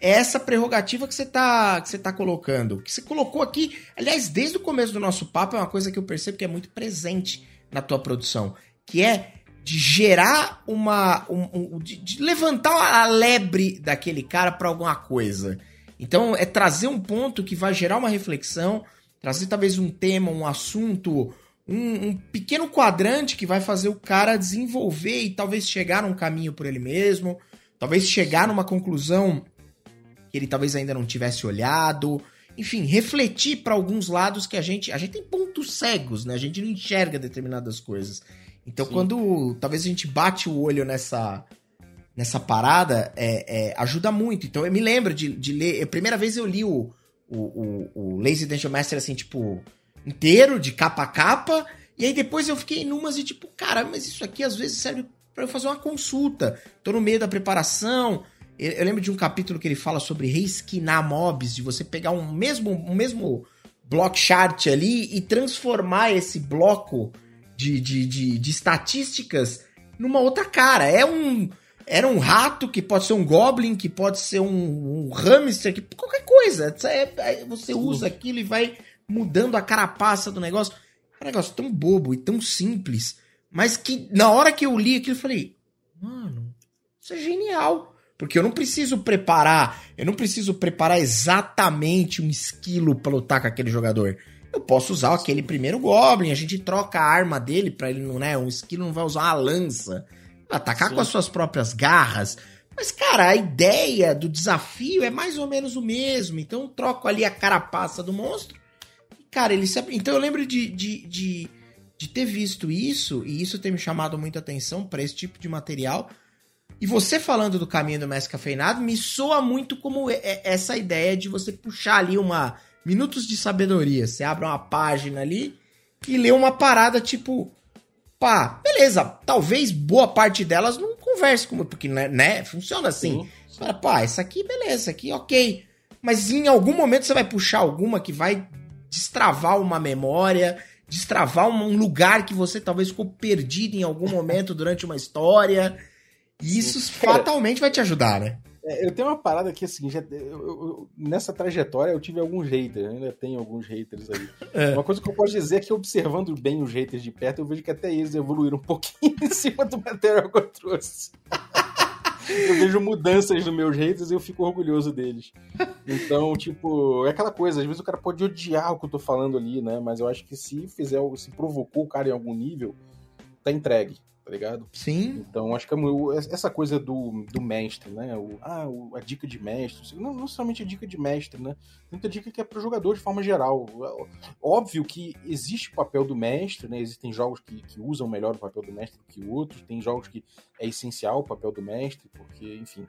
essa prerrogativa que você tá, que você tá colocando. Que você colocou aqui, aliás, desde o começo do nosso papo, é uma coisa que eu percebo que é muito presente na tua produção, que é de gerar uma. Um, um, de, de, levantar a lebre daquele cara para alguma coisa. Então, é trazer um ponto que vai gerar uma reflexão, trazer talvez um tema, um assunto, um, um, pequeno quadrante que vai fazer o cara desenvolver e talvez chegar num caminho por ele mesmo, talvez chegar numa conclusão que ele talvez ainda não tivesse olhado. Enfim, refletir para alguns lados que a gente. A gente tem pontos cegos, né? A gente não enxerga determinadas coisas. Então, Sim. quando talvez a gente bate o olho nessa nessa parada, é, é, ajuda muito. Então, eu me lembro de, de ler. A primeira vez eu li o, o, o, o Lazy Dungeon Master, assim, tipo, inteiro, de capa a capa. E aí depois eu fiquei numas e tipo, cara, mas isso aqui às vezes serve para eu fazer uma consulta. Tô no meio da preparação. Eu, lembro de um capítulo que ele fala sobre reesquinar mobs, de você pegar um mesmo, um mesmo block chart ali e transformar esse bloco de, de, de, de estatísticas numa outra cara. É um. Era um rato, que pode ser um goblin, que pode ser um, um hamster, que qualquer coisa. É, você usa aquilo e vai mudando a carapaça do negócio. É um negócio tão bobo e tão simples, mas que na hora que eu li aquilo, eu falei, mano, isso é genial. Porque eu não preciso preparar, eu não preciso preparar exatamente um esquilo para lutar com aquele jogador. Eu posso usar aquele primeiro Goblin, a gente troca a arma dele para ele não, né? Um esquilo não vai usar uma lança, atacar Sim. com as suas próprias garras. Mas, cara, a ideia do desafio é mais ou menos o mesmo. Então eu troco ali a carapaça do monstro Cara, ele se... Então eu lembro de, de, de, de ter visto isso, e isso ter me chamado muita atenção para esse tipo de material. E você falando do caminho do mestre cafeinado me soa muito como essa ideia de você puxar ali uma minutos de sabedoria. Você abre uma página ali e lê uma parada tipo, pá, beleza, talvez boa parte delas não converse com porque né, né funciona assim. Sim. Você pá, essa aqui beleza, essa aqui OK. Mas em algum momento você vai puxar alguma que vai destravar uma memória, destravar um lugar que você talvez ficou perdido em algum momento durante uma história. E isso Cara, fatalmente vai te ajudar, né? É, eu tenho uma parada aqui assim, já, eu, eu, nessa trajetória eu tive alguns haters, ainda tenho alguns haters aí. É. Uma coisa que eu posso dizer é que observando bem os haters de perto, eu vejo que até eles evoluíram um <laughs> pouquinho em cima do material que eu trouxe eu vejo mudanças nos meus haters e eu fico orgulhoso deles. Então, tipo, é aquela coisa, às vezes o cara pode odiar o que eu tô falando ali, né? Mas eu acho que se fizer, se provocou o cara em algum nível, tá entregue tá ligado? Sim. Então acho que é essa coisa do, do mestre, né? O, ah, a dica de mestre. Não, não somente a dica de mestre, né? Muita dica que é pro jogador de forma geral. Óbvio que existe o papel do mestre, né? Existem jogos que, que usam melhor o papel do mestre do que outros. Tem jogos que é essencial o papel do mestre, porque, enfim,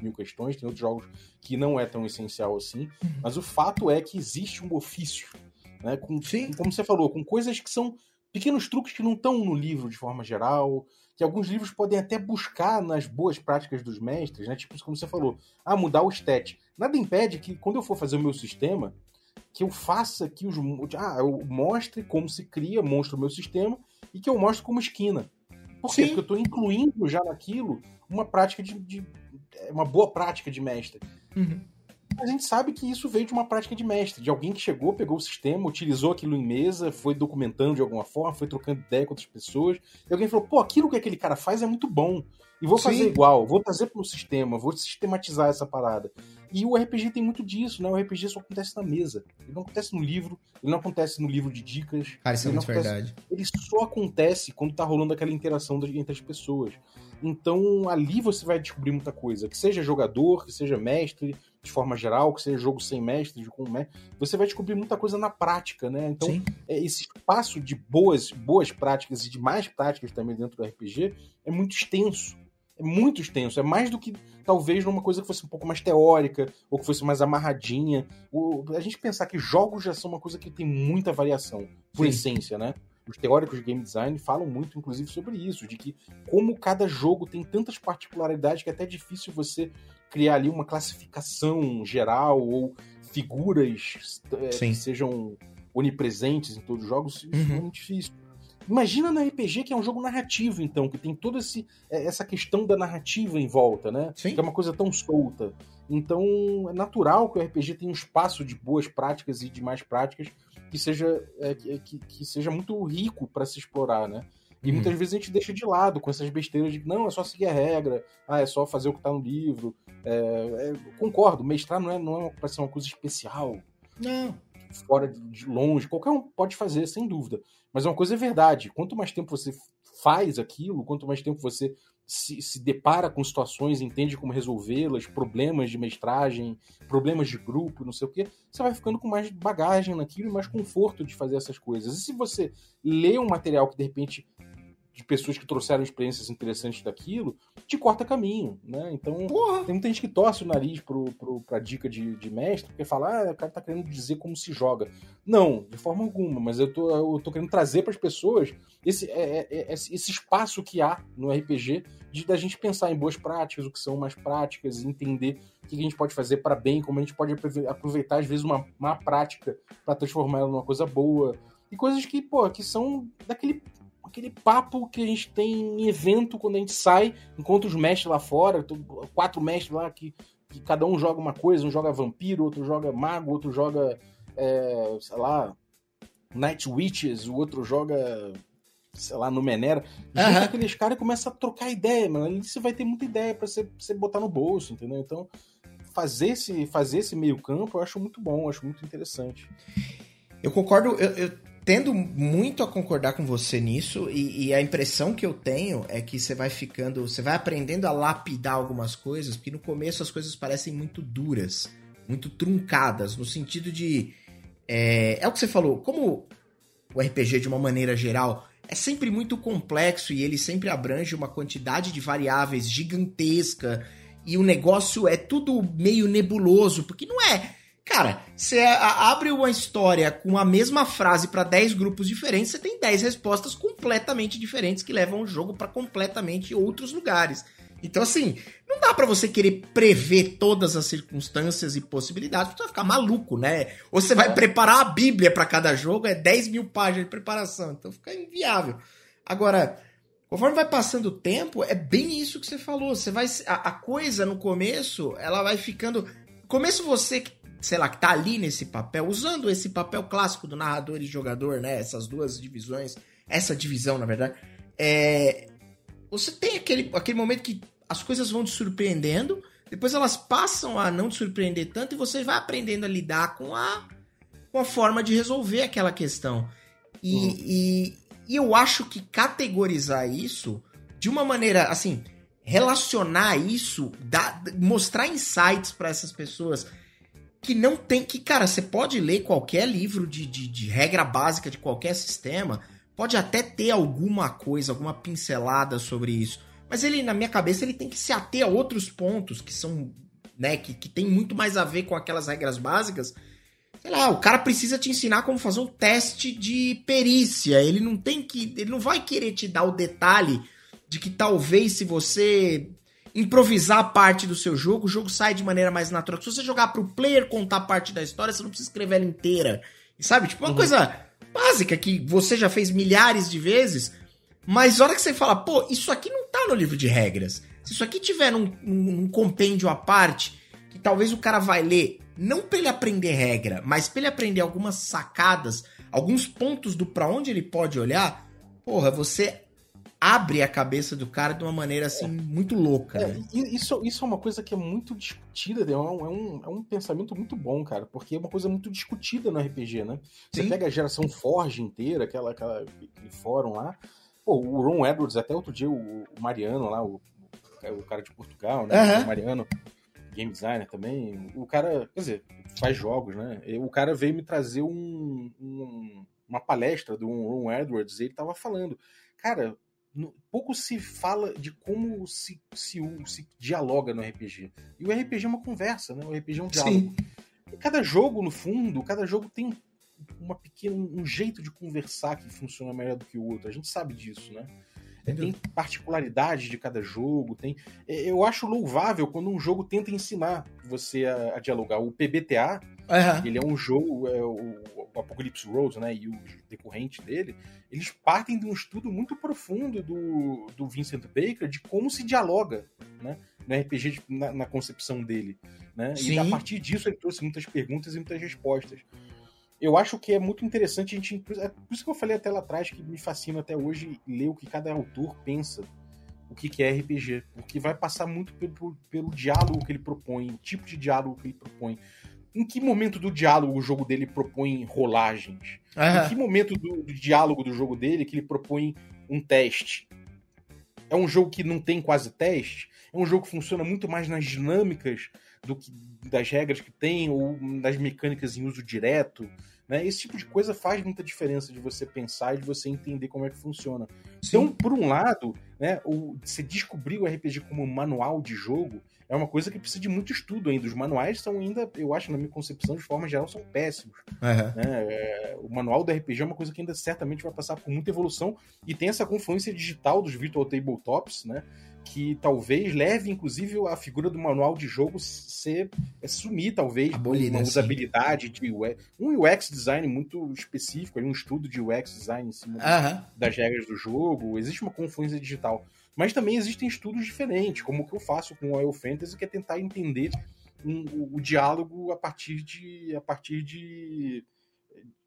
mil questões. Tem outros jogos que não é tão essencial assim. Uhum. Mas o fato é que existe um ofício, né? Com, Sim. Como você falou, com coisas que são pequenos truques que não estão no livro de forma geral, que alguns livros podem até buscar nas boas práticas dos mestres, né? Tipo, como você falou, ah, mudar o stat. Nada impede que quando eu for fazer o meu sistema, que eu faça que os. Ah, eu mostre como se cria, mostre o meu sistema e que eu mostre como esquina. Por quê? Sim. Porque eu estou incluindo já naquilo uma prática de, de, uma boa prática de mestre. Uhum. A gente sabe que isso veio de uma prática de mestre, de alguém que chegou, pegou o sistema, utilizou aquilo em mesa, foi documentando de alguma forma, foi trocando ideia com outras pessoas, e alguém falou: pô, aquilo que aquele cara faz é muito bom, e vou fazer Sim. igual, vou trazer para o sistema, vou sistematizar essa parada. E o RPG tem muito disso, né? O RPG só acontece na mesa. Ele não acontece no livro, ele não acontece no livro de dicas. Cara, isso é muito acontece... verdade. Ele só acontece quando tá rolando aquela interação entre as pessoas. Então ali você vai descobrir muita coisa. Que seja jogador, que seja mestre, de forma geral, que seja jogo sem mestre, com mestre, você vai descobrir muita coisa na prática, né? Então, é, esse espaço de boas, boas práticas e de mais práticas também dentro do RPG é muito extenso. É muito extenso. É mais do que talvez numa coisa que fosse um pouco mais teórica ou que fosse mais amarradinha. O, a gente pensar que jogos já são uma coisa que tem muita variação, por Sim. essência, né? Os teóricos de game design falam muito, inclusive, sobre isso, de que como cada jogo tem tantas particularidades que é até difícil você criar ali uma classificação geral ou figuras é, que sejam onipresentes em todos os jogos, isso uhum. é muito difícil. Imagina no RPG que é um jogo narrativo, então, que tem toda esse, é, essa questão da narrativa em volta, né? Sim. Que é uma coisa tão solta. Então, é natural que o RPG tenha um espaço de boas práticas e de mais práticas que seja, é, que, que seja muito rico para se explorar, né? E uhum. muitas vezes a gente deixa de lado com essas besteiras de não, é só seguir a regra, ah, é só fazer o que tá no livro. É, é, concordo, mestrar não é, não é para ser uma coisa especial. Não. Fora de longe, qualquer um pode fazer, sem dúvida. Mas uma coisa é verdade: quanto mais tempo você faz aquilo, quanto mais tempo você se, se depara com situações, entende como resolvê-las, problemas de mestragem, problemas de grupo, não sei o que, você vai ficando com mais bagagem naquilo e mais conforto de fazer essas coisas. E se você lê um material que de repente de pessoas que trouxeram experiências interessantes daquilo, te corta caminho, né? Então, Porra. tem muita gente que torce o nariz pro, pro, pra dica de, de mestre, porque fala, ah, o cara tá querendo dizer como se joga. Não, de forma alguma, mas eu tô, eu tô querendo trazer para as pessoas esse, é, é, é, esse espaço que há no RPG de da gente pensar em boas práticas, o que são mais práticas, entender o que a gente pode fazer para bem, como a gente pode aproveitar, às vezes, uma má prática para transformar ela numa coisa boa. E coisas que, pô, que são daquele aquele papo que a gente tem em evento quando a gente sai, encontra os mestres lá fora, quatro mestres lá que, que cada um joga uma coisa, um joga vampiro, outro joga mago, outro joga, é, sei lá, Night Witches, o outro joga, sei lá, no Menera. Junta uhum. aqueles caras e começa a trocar ideia, mano. Ali você vai ter muita ideia para você, você botar no bolso, entendeu? Então, fazer esse, fazer esse meio campo eu acho muito bom, eu acho muito interessante. Eu concordo, eu, eu tendo muito a concordar com você nisso, e, e, a impressão que eu tenho é que você vai ficando, você vai aprendendo a lapidar algumas coisas, porque no começo as coisas parecem muito duras, muito truncadas, no sentido de. É, é o que você falou, como o RPG de uma maneira geral é sempre muito complexo e ele sempre abrange uma quantidade de variáveis gigantesca, e o negócio é tudo meio nebuloso, porque não é Cara, você abre uma história com a mesma frase para 10 grupos diferentes, você tem 10 respostas completamente diferentes que levam o jogo para completamente outros lugares. Então, assim, não dá para você querer prever todas as circunstâncias e possibilidades, porque você vai ficar maluco, né? Ou você vai preparar a Bíblia para cada jogo, é 10 mil páginas de preparação, então fica inviável. Agora, conforme vai passando o tempo, é bem isso que você falou. Você vai. A, a coisa no começo, ela vai ficando. Começo você que sei lá, que tá ali nesse papel, usando esse papel clássico do narrador e jogador, né? Essas duas divisões, essa divisão, na verdade. É, você tem aquele, aquele momento que as coisas vão te surpreendendo, depois elas passam a não te surpreender tanto e você vai aprendendo a lidar com a, com a forma de resolver aquela questão. E, hum. e, e eu acho que categorizar isso de uma maneira assim relacionar isso, dar, mostrar insights para essas pessoas, que não tem. Que, cara, você pode ler qualquer livro de, de, de, regra básica de qualquer sistema, pode até ter alguma coisa, alguma pincelada sobre isso. Mas ele, na minha cabeça, ele tem que se ater a outros pontos que são. né, que, que tem muito mais a ver com aquelas regras básicas. sei lá, o cara precisa te ensinar como fazer um teste de perícia. Ele não tem que. Ele não vai querer te dar o detalhe de que talvez se você improvisar parte do seu jogo, o jogo sai de maneira mais natural. Se você jogar pro player contar parte da história, você não precisa escrever ela inteira. Sabe? Tipo, uma uhum. coisa básica que você já fez milhares de vezes, mas hora que você fala, pô, isso aqui não tá no livro de regras. Se isso aqui tiver num, num compêndio à parte, que talvez o cara vai ler, não pra ele aprender regra, mas pra ele aprender algumas sacadas, alguns pontos do para onde ele pode olhar, porra, você abre a cabeça do cara de uma maneira assim muito louca. É, né? isso, isso é uma coisa que é muito discutida, é um, é, um, é um pensamento muito bom, cara, porque é uma coisa muito discutida no RPG, né? Você Sim. pega a geração Forge inteira, aquela, aquela, aquele fórum lá. Pô, o Ron Edwards, até outro dia, o, o Mariano lá, o, o cara de Portugal, né? Uhum. O Mariano, game designer também. O cara, quer dizer, faz jogos, né? O cara veio me trazer um, um uma palestra do Ron Edwards e ele tava falando, cara, pouco se fala de como se, se, se, dialoga no RPG. E o RPG é uma conversa, né? O RPG é um diálogo. E cada jogo, no fundo, cada jogo tem uma pequena, um jeito de conversar que funciona melhor do que o outro. A gente sabe disso, né? Tem particularidades de cada jogo, tem. É, eu acho louvável quando um jogo tenta ensinar você a, a dialogar. O PBTA, uhum. ele é um jogo, é, o, o Apocalypse Road, né, e o decorrente dele, eles partem de um estudo muito profundo do, do Vincent Baker de como se dialoga, né, no RPG, na, na concepção dele, né, Sim. e a partir disso ele trouxe muitas perguntas e muitas respostas. Eu acho que é muito interessante a gente, é por isso que eu falei até lá atrás que me fascina até hoje ler o que cada autor pensa o que é RPG, porque vai passar muito pelo, pelo diálogo que ele propõe, o tipo de diálogo que ele propõe em que momento do diálogo o jogo dele propõe rolagens? Uhum. Em que momento do, do, diálogo do jogo dele que ele propõe um teste? É um jogo que não tem quase teste? É um jogo que funciona muito mais nas dinâmicas do que das regras que tem ou das mecânicas em uso direto? Né? Esse tipo de coisa faz muita diferença de você pensar e de você entender como é que funciona. Sim. Então, por um lado, né, o, você descobrir o RPG como um manual de jogo é uma coisa que precisa de muito estudo ainda. Os manuais são ainda, eu acho, na minha concepção, de forma geral, são péssimos. Uhum. Né? É, o manual do RPG é uma coisa que ainda certamente vai passar por muita evolução e tem essa confluência digital dos virtual tabletops, né? Que talvez leve, inclusive, a figura do manual de jogo ser é, sumir, talvez, Abolida, uma usabilidade de UX, um UX design muito específico, um estudo de UX design em cima das regras do jogo. Existe uma confluência digital. Mas também existem estudos diferentes, como o que eu faço com o Oil Fantasy, que é tentar entender um, o, o, diálogo a partir de a partir de,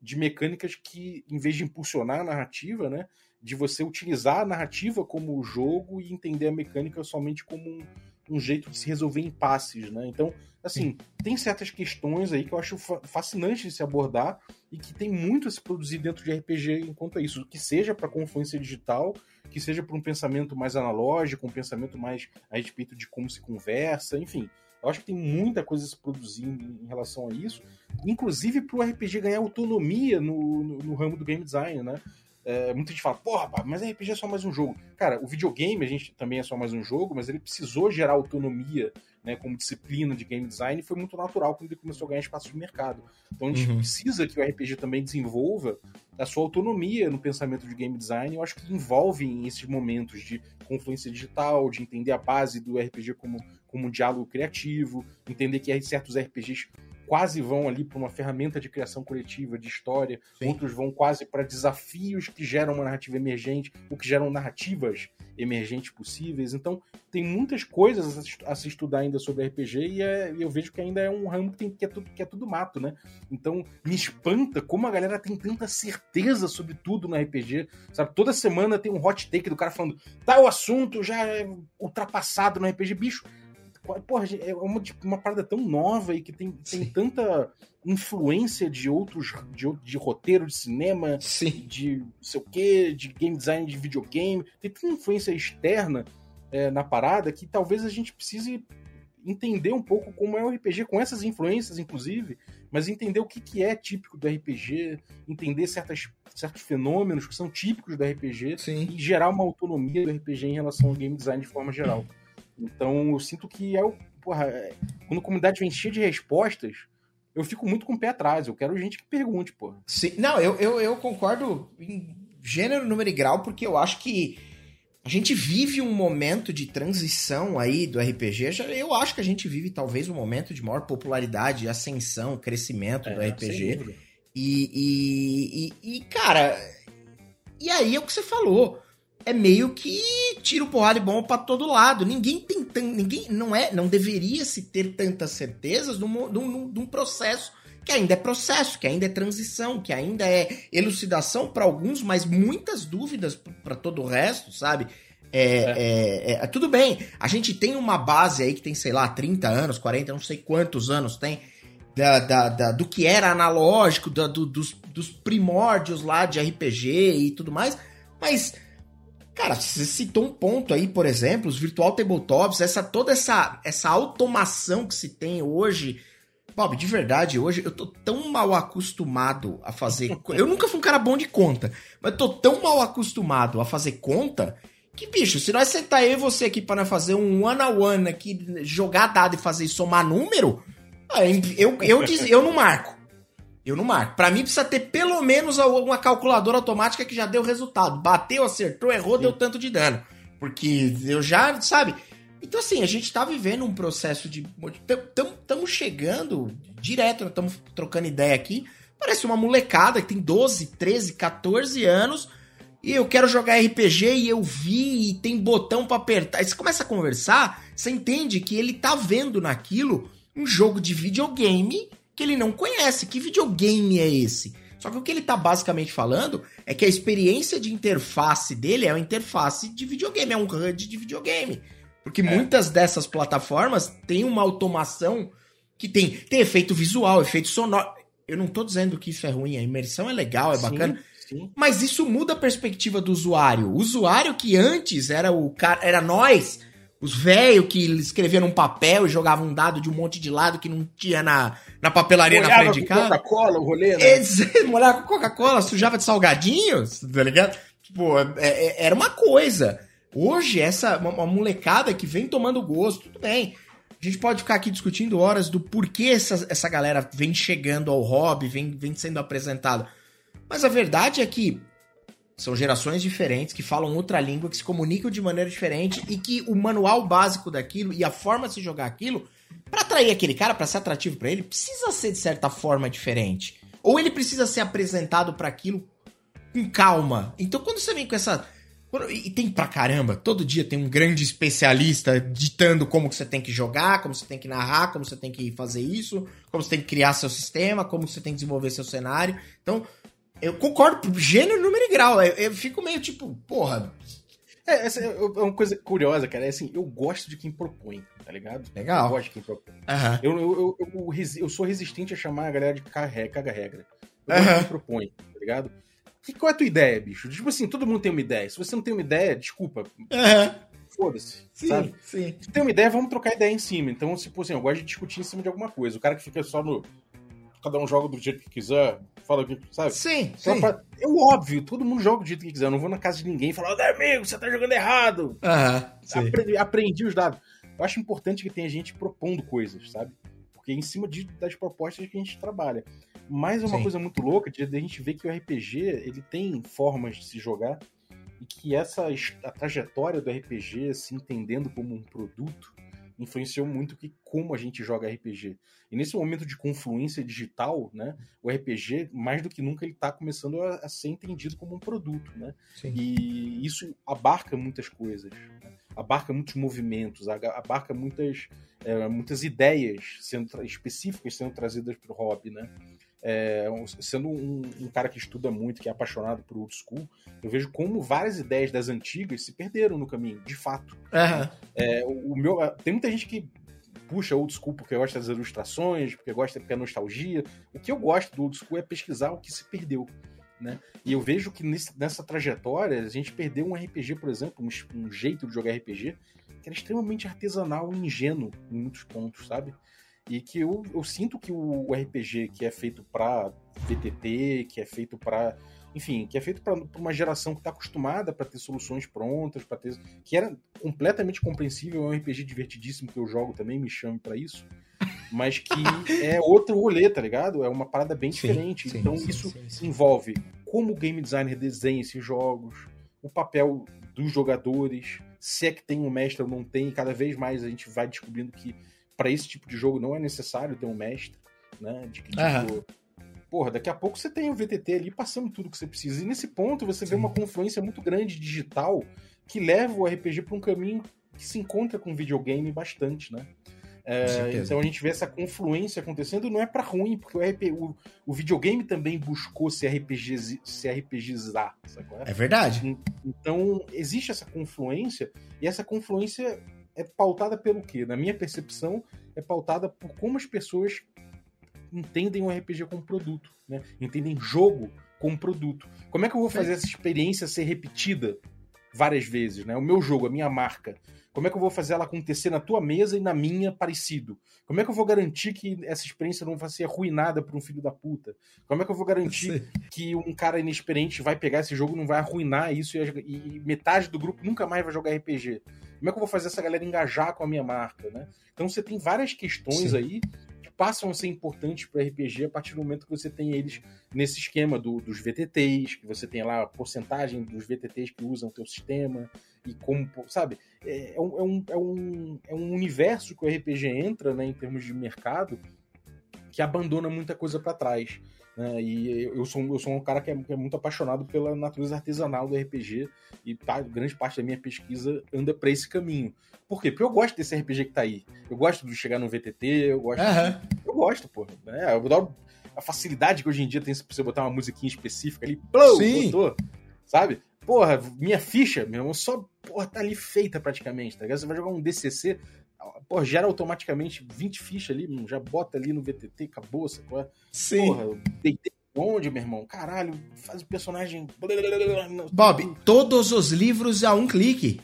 de mecânicas que, em vez de impulsionar a narrativa, né, de você utilizar a narrativa como jogo e entender a mecânica somente como um, um jeito de se resolver impasses, né? Então, assim, Sim. tem certas questões aí que eu acho fascinante de se abordar e que tem muito a se produzir dentro de RPG enquanto a isso, que seja para confluência digital, que seja para um pensamento mais analógico, um pensamento mais a respeito de como se conversa, enfim. Eu acho que tem muita coisa se produzindo em relação a isso, inclusive para o RPG ganhar autonomia no, no, no ramo do game design, né? É, muita gente fala, porra, mas RPG é só mais um jogo. Cara, o videogame a gente também é só mais um jogo, mas ele precisou gerar autonomia né, como disciplina de game design e foi muito natural quando ele começou a ganhar espaço de mercado. Então a gente uhum. precisa que o RPG também desenvolva a sua autonomia no pensamento de game design. Eu acho que envolve esses momentos de confluência digital, de entender a base do RPG como, como um diálogo criativo, entender que certos RPGs quase vão ali para uma ferramenta de criação coletiva, de história, Sim. outros vão quase para desafios que geram uma narrativa emergente, ou que geram narrativas emergentes possíveis. Então, tem muitas coisas a se estudar ainda sobre RPG e é, eu vejo que ainda é um ramo que, tem, que, é tudo, que é tudo mato, né? Então, me espanta como a galera tem tanta certeza sobre tudo no RPG, sabe? Toda semana tem um hot take do cara falando, tal assunto já é ultrapassado no RPG, bicho Porra, é uma, tipo, uma parada tão nova e que tem, tem tanta influência de outros. de, de roteiro de cinema, Sim. de sei o quê, de game design de videogame. Tem tanta influência externa é, na parada que talvez a gente precise entender um pouco como é o RPG, com essas influências, inclusive, mas entender o que, que é típico do RPG, entender certas, certos fenômenos que são típicos do RPG Sim. e gerar uma autonomia do RPG em relação ao game design de forma geral. Então eu sinto que é o. Porra, é, quando a comunidade vem cheia de respostas, eu fico muito com o pé atrás. Eu quero gente que pergunte, pô. Sim, não, eu, eu, eu concordo em gênero, número e grau, porque eu acho que a gente vive um momento de transição aí do RPG. Eu acho que a gente vive talvez um momento de maior popularidade, ascensão, crescimento é, do RPG. E, e, e, e, cara, e aí é o que você falou. É meio que tira o porrada de bomba pra todo lado. Ninguém tem ninguém não é, não deveria se ter tantas certezas um, de um processo que ainda é processo, que ainda é transição, que ainda é elucidação para alguns, mas muitas dúvidas para todo o resto, sabe? É, é. É, é, tudo bem, a gente tem uma base aí que tem, sei lá, 30 anos, 40, não sei quantos anos tem, da, da, da do que era analógico, da, do, dos, dos primórdios lá de RPG e tudo mais, mas, cara, você citou um ponto aí, por exemplo, os virtual tabletops, essa, toda essa, essa automação que se tem hoje Bob, de verdade, hoje eu tô tão mal acostumado a fazer. eu nunca fui um cara bom de conta, mas eu tô tão mal acostumado a fazer conta que, bicho, se nós sentar eu e você aqui para fazer um one-on-one aqui, jogar dado e fazer somar número, eu, eu, diz, eu não marco. Eu não marco. Pra mim precisa ter pelo menos uma calculadora automática que já deu resultado. Bateu, acertou, errou, Sim. deu tanto de dano. Porque eu já, sabe? Então, assim, a gente tá vivendo um processo de. Estamos chegando direto, estamos trocando ideia aqui. Parece uma molecada que tem 12, 13, 14 anos. E eu quero jogar RPG e eu vi e tem botão para apertar. Aí você começa a conversar, você entende que ele tá vendo naquilo um jogo de videogame que ele não conhece. Que videogame é esse? Só que o que ele tá basicamente falando é que a experiência de interface dele é uma interface de videogame, é um HUD de videogame. Porque é. muitas dessas plataformas têm uma automação que tem, tem efeito visual, efeito sonoro. Eu não tô dizendo que isso é ruim, a imersão é legal, é sim, bacana. Sim. Mas isso muda a perspectiva do usuário. O usuário que antes era o cara, era nós, os velhos que escreviam num papel e jogavam um dado de um monte de lado que não tinha na, na papelaria Molhava na frente de casa. Coca-Cola, o rolê, né? <laughs> Molhava com Coca-Cola, sujava de salgadinhos, tá ligado? Tipo, é, é, era uma coisa. Hoje, essa uma, uma molecada que vem tomando gosto, tudo bem. A gente pode ficar aqui discutindo horas do porquê essa, essa galera vem chegando ao hobby, vem, vem sendo apresentada. Mas a verdade é que são gerações diferentes que falam outra língua, que se comunicam de maneira diferente e que o manual básico daquilo e a forma de se jogar aquilo, para atrair aquele cara, para ser atrativo para ele, precisa ser de certa forma diferente. Ou ele precisa ser apresentado para aquilo com calma. Então quando você vem com essa e tem pra caramba, todo dia tem um grande especialista ditando como que você tem que jogar, como você tem que narrar, como você tem que fazer isso, como você tem que criar seu sistema, como você tem que desenvolver seu cenário. Então, eu concordo, gênero, número e grau. Eu, eu fico meio tipo, porra. É, essa é uma coisa curiosa, cara. É assim, eu gosto de quem propõe, tá ligado? Legal. Eu gosto de quem propõe. Uhum. Eu, eu, eu, eu, sou resistente a chamar a galera de caga-regra. Eu gosto de quem propõe, tá ligado? Que, qual é a tua ideia, bicho? Tipo assim, todo mundo tem uma ideia. Se você não tem uma ideia, desculpa. Uhum. Foda-se. Sim, sabe? sim. Se tem uma ideia, vamos trocar ideia em cima. Então, tipo assim, eu gosto de discutir em cima de alguma coisa. O cara que fica só no. Cada um joga do jeito que quiser, fala o que sabe? Sim, sim. Pra... É óbvio, todo mundo joga do jeito que quiser. Eu não vou na casa de ninguém e falar, amigo, você tá jogando errado. Uhum, aprendi, aprendi os dados. Eu acho importante que tenha gente propondo coisas, sabe? Porque é em cima de, das propostas que a gente trabalha. Mas é uma Sim. coisa muito louca de, de a gente ver que o RPG ele tem formas de se jogar e que essa a trajetória do RPG se entendendo como um produto influenciou muito que como a gente joga RPG. E nesse momento de confluência digital, né, o RPG mais do que nunca ele está começando a, a, ser entendido como um produto, né? Sim. E isso abarca muitas coisas, né? abarca muitos movimentos, abarca muitas é, muitas ideias sendo específicas sendo trazidas para o hobby, né? É, sendo um, um, cara que estuda muito, que é apaixonado por old school, eu vejo como várias ideias das antigas se perderam no caminho, de fato. Uhum. É, o, o, meu, tem muita gente que puxa old school porque gosta das ilustrações, porque gosta porque é nostalgia. O que eu gosto do old school é pesquisar o que se perdeu. Né? E eu vejo que nesse, nessa trajetória a gente perdeu um RPG, por exemplo, um, um jeito de jogar RPG que era extremamente artesanal e ingênuo em muitos pontos, sabe? E que eu, eu sinto que o, RPG que é feito para PTT, que é feito para enfim, que é feito para uma geração que está acostumada para ter soluções prontas, para ter que era completamente compreensível, é um RPG divertidíssimo que eu jogo também, me chame para isso. mas que <laughs> é outro rolê, tá ligado? É uma parada bem diferente. Sim, então sim, isso sim, envolve como o game designer desenha esses jogos, o papel dos jogadores, se é que tem um mestre ou não tem, e cada vez mais a gente vai descobrindo que para esse tipo de jogo não é necessário ter um mestre, né? De que tipo, porra, daqui a pouco você tem o VTT ali passando tudo que você precisa. E nesse ponto você vê uma confluência muito grande digital que leva o RPG para um caminho que se encontra com o videogame bastante, né? É, então a gente vê essa confluência acontecendo, não é para ruim, porque o, RP, o, o, videogame também buscou se, RPG, se RPGizar. É? é verdade. Então existe essa confluência, e essa confluência é pautada pelo quê? Na minha percepção, é pautada por como as pessoas entendem o RPG como produto, né? entendem jogo como produto. Como é que eu vou fazer essa experiência ser repetida várias vezes? Né? O meu jogo, a minha marca. Como é que eu vou fazer ela acontecer na tua mesa e na minha parecido? Como é que eu vou garantir que essa experiência não vai ser arruinada por um filho da puta? Como é que eu vou garantir que um cara inexperiente vai pegar esse jogo e não vai arruinar isso e, e, metade do grupo nunca mais vai jogar RPG? Como é que eu vou fazer essa galera engajar com a minha marca, né? Então você tem várias questões Sim. aí passam a ser importantes para RPG a partir do momento que você tem eles nesse esquema do, dos VTTs, que você tem lá a porcentagem dos VTTs que usam o teu sistema e como, sabe? É, é, um, é, um, é, um, é um universo que o RPG entra, né, em termos de mercado, que abandona muita coisa para trás. Né? E eu sou, eu sou um cara que é, que é, muito apaixonado pela natureza artesanal do RPG e tá, grande parte da minha pesquisa anda para esse caminho. Por quê? Porque eu gosto desse RPG que tá aí. Eu gosto de chegar no VTT, eu gosto. Uhum. De... Eu gosto, pô. Né? Eu adoro a facilidade que hoje em dia tem pra você botar uma musiquinha específica ali, plou, Sim. botou, sabe? Porra, minha ficha, meu irmão, só porra, tá ali feita praticamente, tá ligado? Você vai jogar um DCC, Pô, gera automaticamente 20 fichas ali, já bota ali no VTT, acabou, sacou? Sim. Porra, deitei onde, meu irmão? Caralho, faz o personagem. Bob, todos os livros a um clique.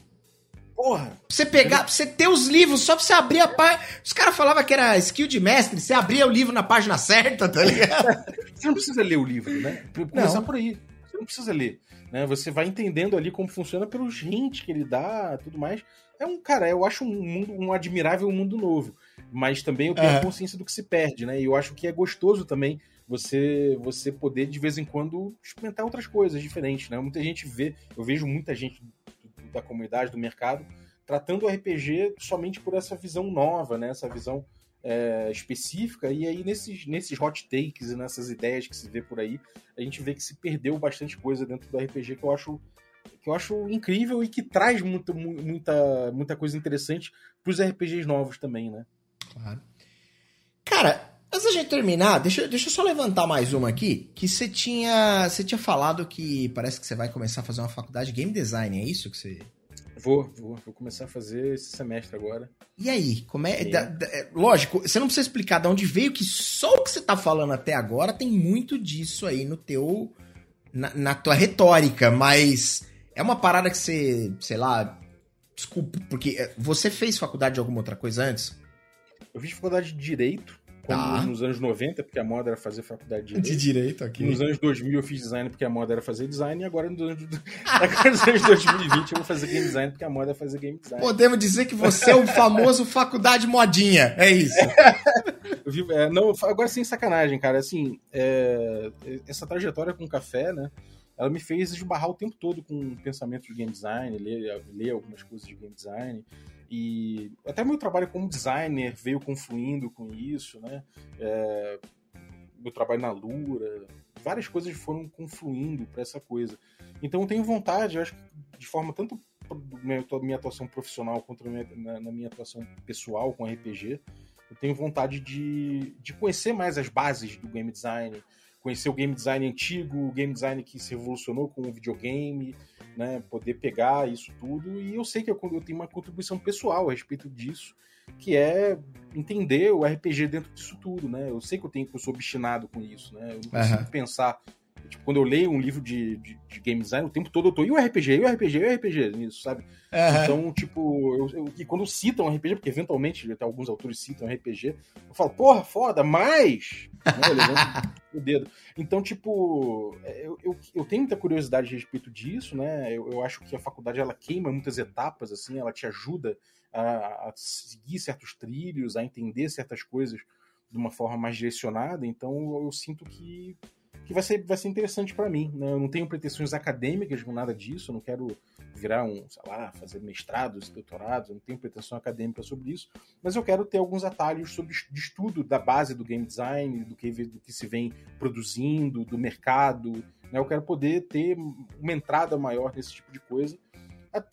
Porra. você pegar, pra você ter os livros, só pra você abrir a página. Os caras falavam que era skill de mestre, você abria o livro na página certa, tá ligado? <laughs> você não precisa ler o livro, né? Pra começar não. por aí. Você não precisa ler. Né? Você vai entendendo ali como funciona pelos hints que ele dá tudo mais é um, cara, eu acho um mundo, um admirável mundo novo. Mas também eu tenho é. consciência do que se perde, né? E eu acho que é gostoso também você você poder, de vez em quando, experimentar outras coisas diferentes, né? Muita gente vê, eu vejo muita gente da comunidade, do mercado, tratando o RPG somente por essa visão nova, né? Essa visão é, específica, e aí nesses, nesses hot takes e nessas ideias que se vê por aí, a gente vê que se perdeu bastante coisa dentro do RPG que eu acho que eu acho incrível e que traz muita, muita, muita coisa interessante para os RPGs novos também, né? Claro. Cara, antes da gente terminar, deixa, deixa eu só levantar mais uma aqui, que você tinha, você tinha falado que parece que você vai começar a fazer uma faculdade de game design, é isso que você... Vou, vou, vou começar a fazer esse semestre agora. E aí, como é, da, da, é, Lógico, você não precisa explicar de onde veio, que só o que você tá falando até agora tem muito disso aí no teu. na, na tua retórica, mas é uma parada que você, sei lá, desculpa, porque é, você fez faculdade de alguma outra coisa antes? Eu fiz faculdade de Direito, tá. nos anos 90, porque a moda era fazer faculdade de Direito. De Direito, aqui. Nos anos 2000 eu fiz Design porque a moda era fazer Design, e agora nos anos, <laughs> agora nos anos 2020 eu vou fazer Game Design porque a moda é fazer Game Design. Podemos dizer que você é o famoso faculdade modinha, é isso. é, não, agora sem sacanagem, cara, assim, é, essa trajetória com café, né, ela me fez esbarrar o tempo todo com pensamento de game design, ler, ler algumas coisas de game design. E até meu trabalho como designer veio confluindo com isso, né? É, meu trabalho na Lura, várias coisas foram confluindo para essa coisa. Então eu tenho vontade, eu acho que de forma tanto na minha atuação profissional quanto na minha, na, na minha atuação pessoal com RPG, eu tenho vontade de, de conhecer mais as bases do game design, conhecer o game design antigo, o game design que se revolucionou com o videogame, né, poder pegar isso tudo. E eu sei que eu, eu tenho uma contribuição pessoal a respeito disso, que é entender o RPG dentro disso tudo, né? Eu sei que eu tenho que eu sou obstinado com isso, né? Eu não consigo uhum. pensar Tipo, quando eu leio um livro de, de, de, game design, o tempo todo eu tô, e o RPG, e o RPG, e o RPG nisso, sabe? Uhum. Então, tipo, eu, eu, e quando citam RPG, porque eventualmente até alguns autores citam RPG, eu falo, porra, foda, mas. Né, <laughs> o dedo. Então, tipo, é, eu, eu, eu, tenho muita curiosidade a respeito disso, né? Eu, eu acho que a faculdade ela queima muitas etapas, assim, ela te ajuda a, a seguir certos trilhos, a entender certas coisas de uma forma mais direcionada, então eu sinto que, que vai, ser, vai ser interessante para mim. Né? Eu não tenho pretensões acadêmicas com nada disso, eu não quero virar um, sei lá, fazer mestrados, doutorados, eu não tenho pretensão acadêmica sobre isso, mas eu quero ter alguns atalhos sobre de estudo da base do game design, do que, do que se vem produzindo, do mercado. Né? Eu quero poder ter uma entrada maior nesse tipo de coisa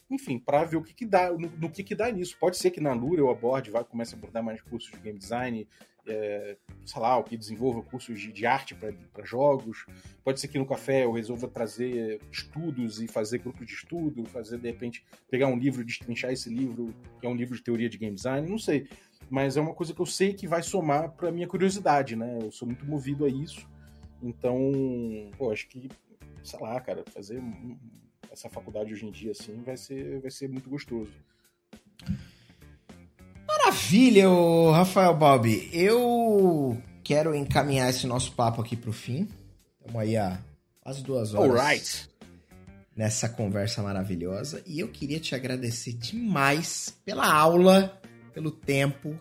enfim, para ver o que, que dá, no, no, que, que dá nisso. Pode ser que na Lura eu aborde, vai, comece a abordar mais cursos de game design, é, sei lá, o que desenvolva cursos de, de arte para jogos. Pode ser que no café eu resolva trazer estudos e fazer grupo de estudo, fazer de repente pegar um livro, destrinchar esse livro, que é um livro de teoria de game design, não sei. Mas é uma coisa que eu sei que vai somar para minha curiosidade, né? Eu sou muito movido a isso. Então, pô, acho que, sei lá, cara, fazer essa faculdade hoje em dia assim vai ser, vai ser muito gostoso. Maravilha, Rafael Balbi. Eu quero encaminhar esse nosso papo aqui para o fim. Estamos aí há quase duas horas Alright. nessa conversa maravilhosa. E eu queria te agradecer demais pela aula, pelo tempo,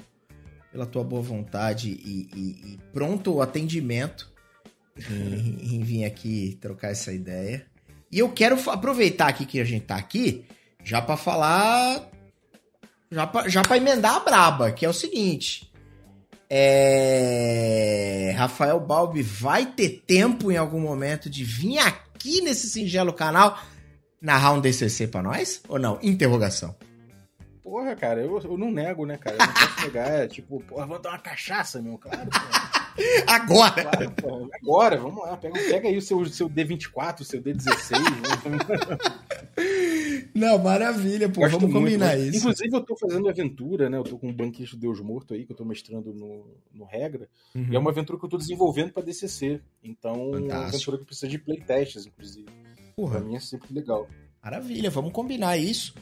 pela tua boa vontade e, e, e pronto atendimento em, em vir aqui trocar essa ideia. E eu quero aproveitar aqui que a gente tá aqui, já para falar já pra, já pra emendar a braba, que é o seguinte. É... Rafael Balbi vai ter tempo em algum momento de vir aqui nesse singelo canal narrar um DCC pra nós? Ou não? Interrogação. Porra, cara, eu, eu não nego, né, cara? Eu não posso negar. É tipo, porra, vou dar uma cachaça, meu, claro. Agora! Claro, agora, vamos lá. Pega, pega aí o seu, seu D24, o seu D16. <laughs> Não, maravilha, pô. Gosto vamos muito, combinar isso. Inclusive, eu tô fazendo aventura, né? Eu tô com um banquete Deus Morto aí, que eu tô mestrando no, no Regra. Uhum. E é uma aventura que eu tô desenvolvendo pra DCC. Então, Fantástico. é uma aventura que precisa de playtests, inclusive. Porra. Pra mim é sempre legal. Maravilha, vamos combinar isso.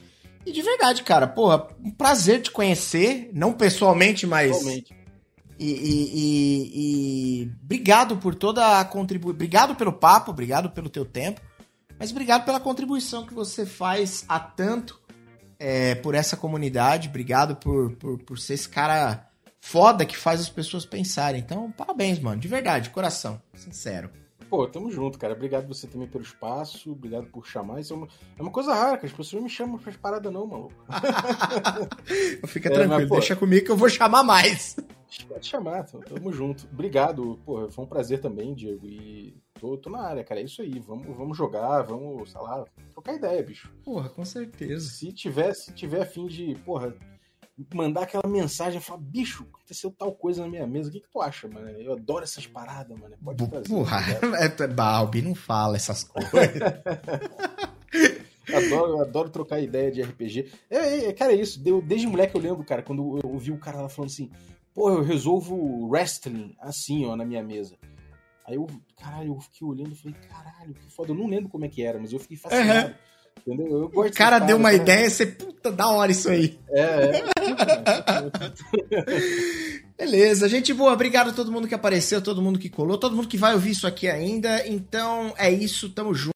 E de verdade, cara, porra, um prazer te conhecer, não pessoalmente, mas. Pessoalmente. E, e, e, obrigado por toda a contribuição. Obrigado pelo papo, obrigado pelo teu tempo. Mas obrigado pela contribuição que você faz há tanto é, por essa comunidade. Obrigado por, por, por ser esse cara foda que faz as pessoas pensarem. Então, parabéns, mano. De verdade, coração. Sincero. Pô, tamo junto, cara. Obrigado você também pelo espaço. Obrigado por chamar. Isso é uma, é uma coisa rara, que as pessoas não me chamam pra parada, não, maluco. <laughs> Fica é, tranquilo, mas, pô, deixa comigo que eu vou chamar mais. Pode chamar, tamo junto. Obrigado. Pô, foi um prazer também, Diego. E tô, tô na área, cara. É isso aí. Vamos, vamos jogar, vamos, sei lá, trocar ideia, bicho. Porra, com certeza. Se tiver, se tiver a fim de, porra, mandar aquela mensagem e falar, bicho, aconteceu tal coisa na minha mesa, o que, que tu acha, mano? Eu adoro essas paradas, mano. Pode fazer. Porra, tá é, Balbi, não fala essas coisas. <laughs> adoro, adoro trocar ideia de RPG. É, é, cara, é isso. Desde moleque eu lembro, cara, quando eu ouvi o cara lá falando assim, pô, eu resolvo wrestling assim, ó, na minha mesa. Aí eu, caralho, eu fiquei olhando e falei, caralho, que foda. Eu não lembro como é que era, mas eu fiquei fascinado. Uhum. Entendeu? O cara deu uma cara. ideia, você, puta, da hora isso aí. É, é. <laughs> Beleza, gente boa. Obrigado a todo mundo que apareceu, todo mundo que colou, todo mundo que vai ouvir isso aqui ainda. Então é isso, tamo junto.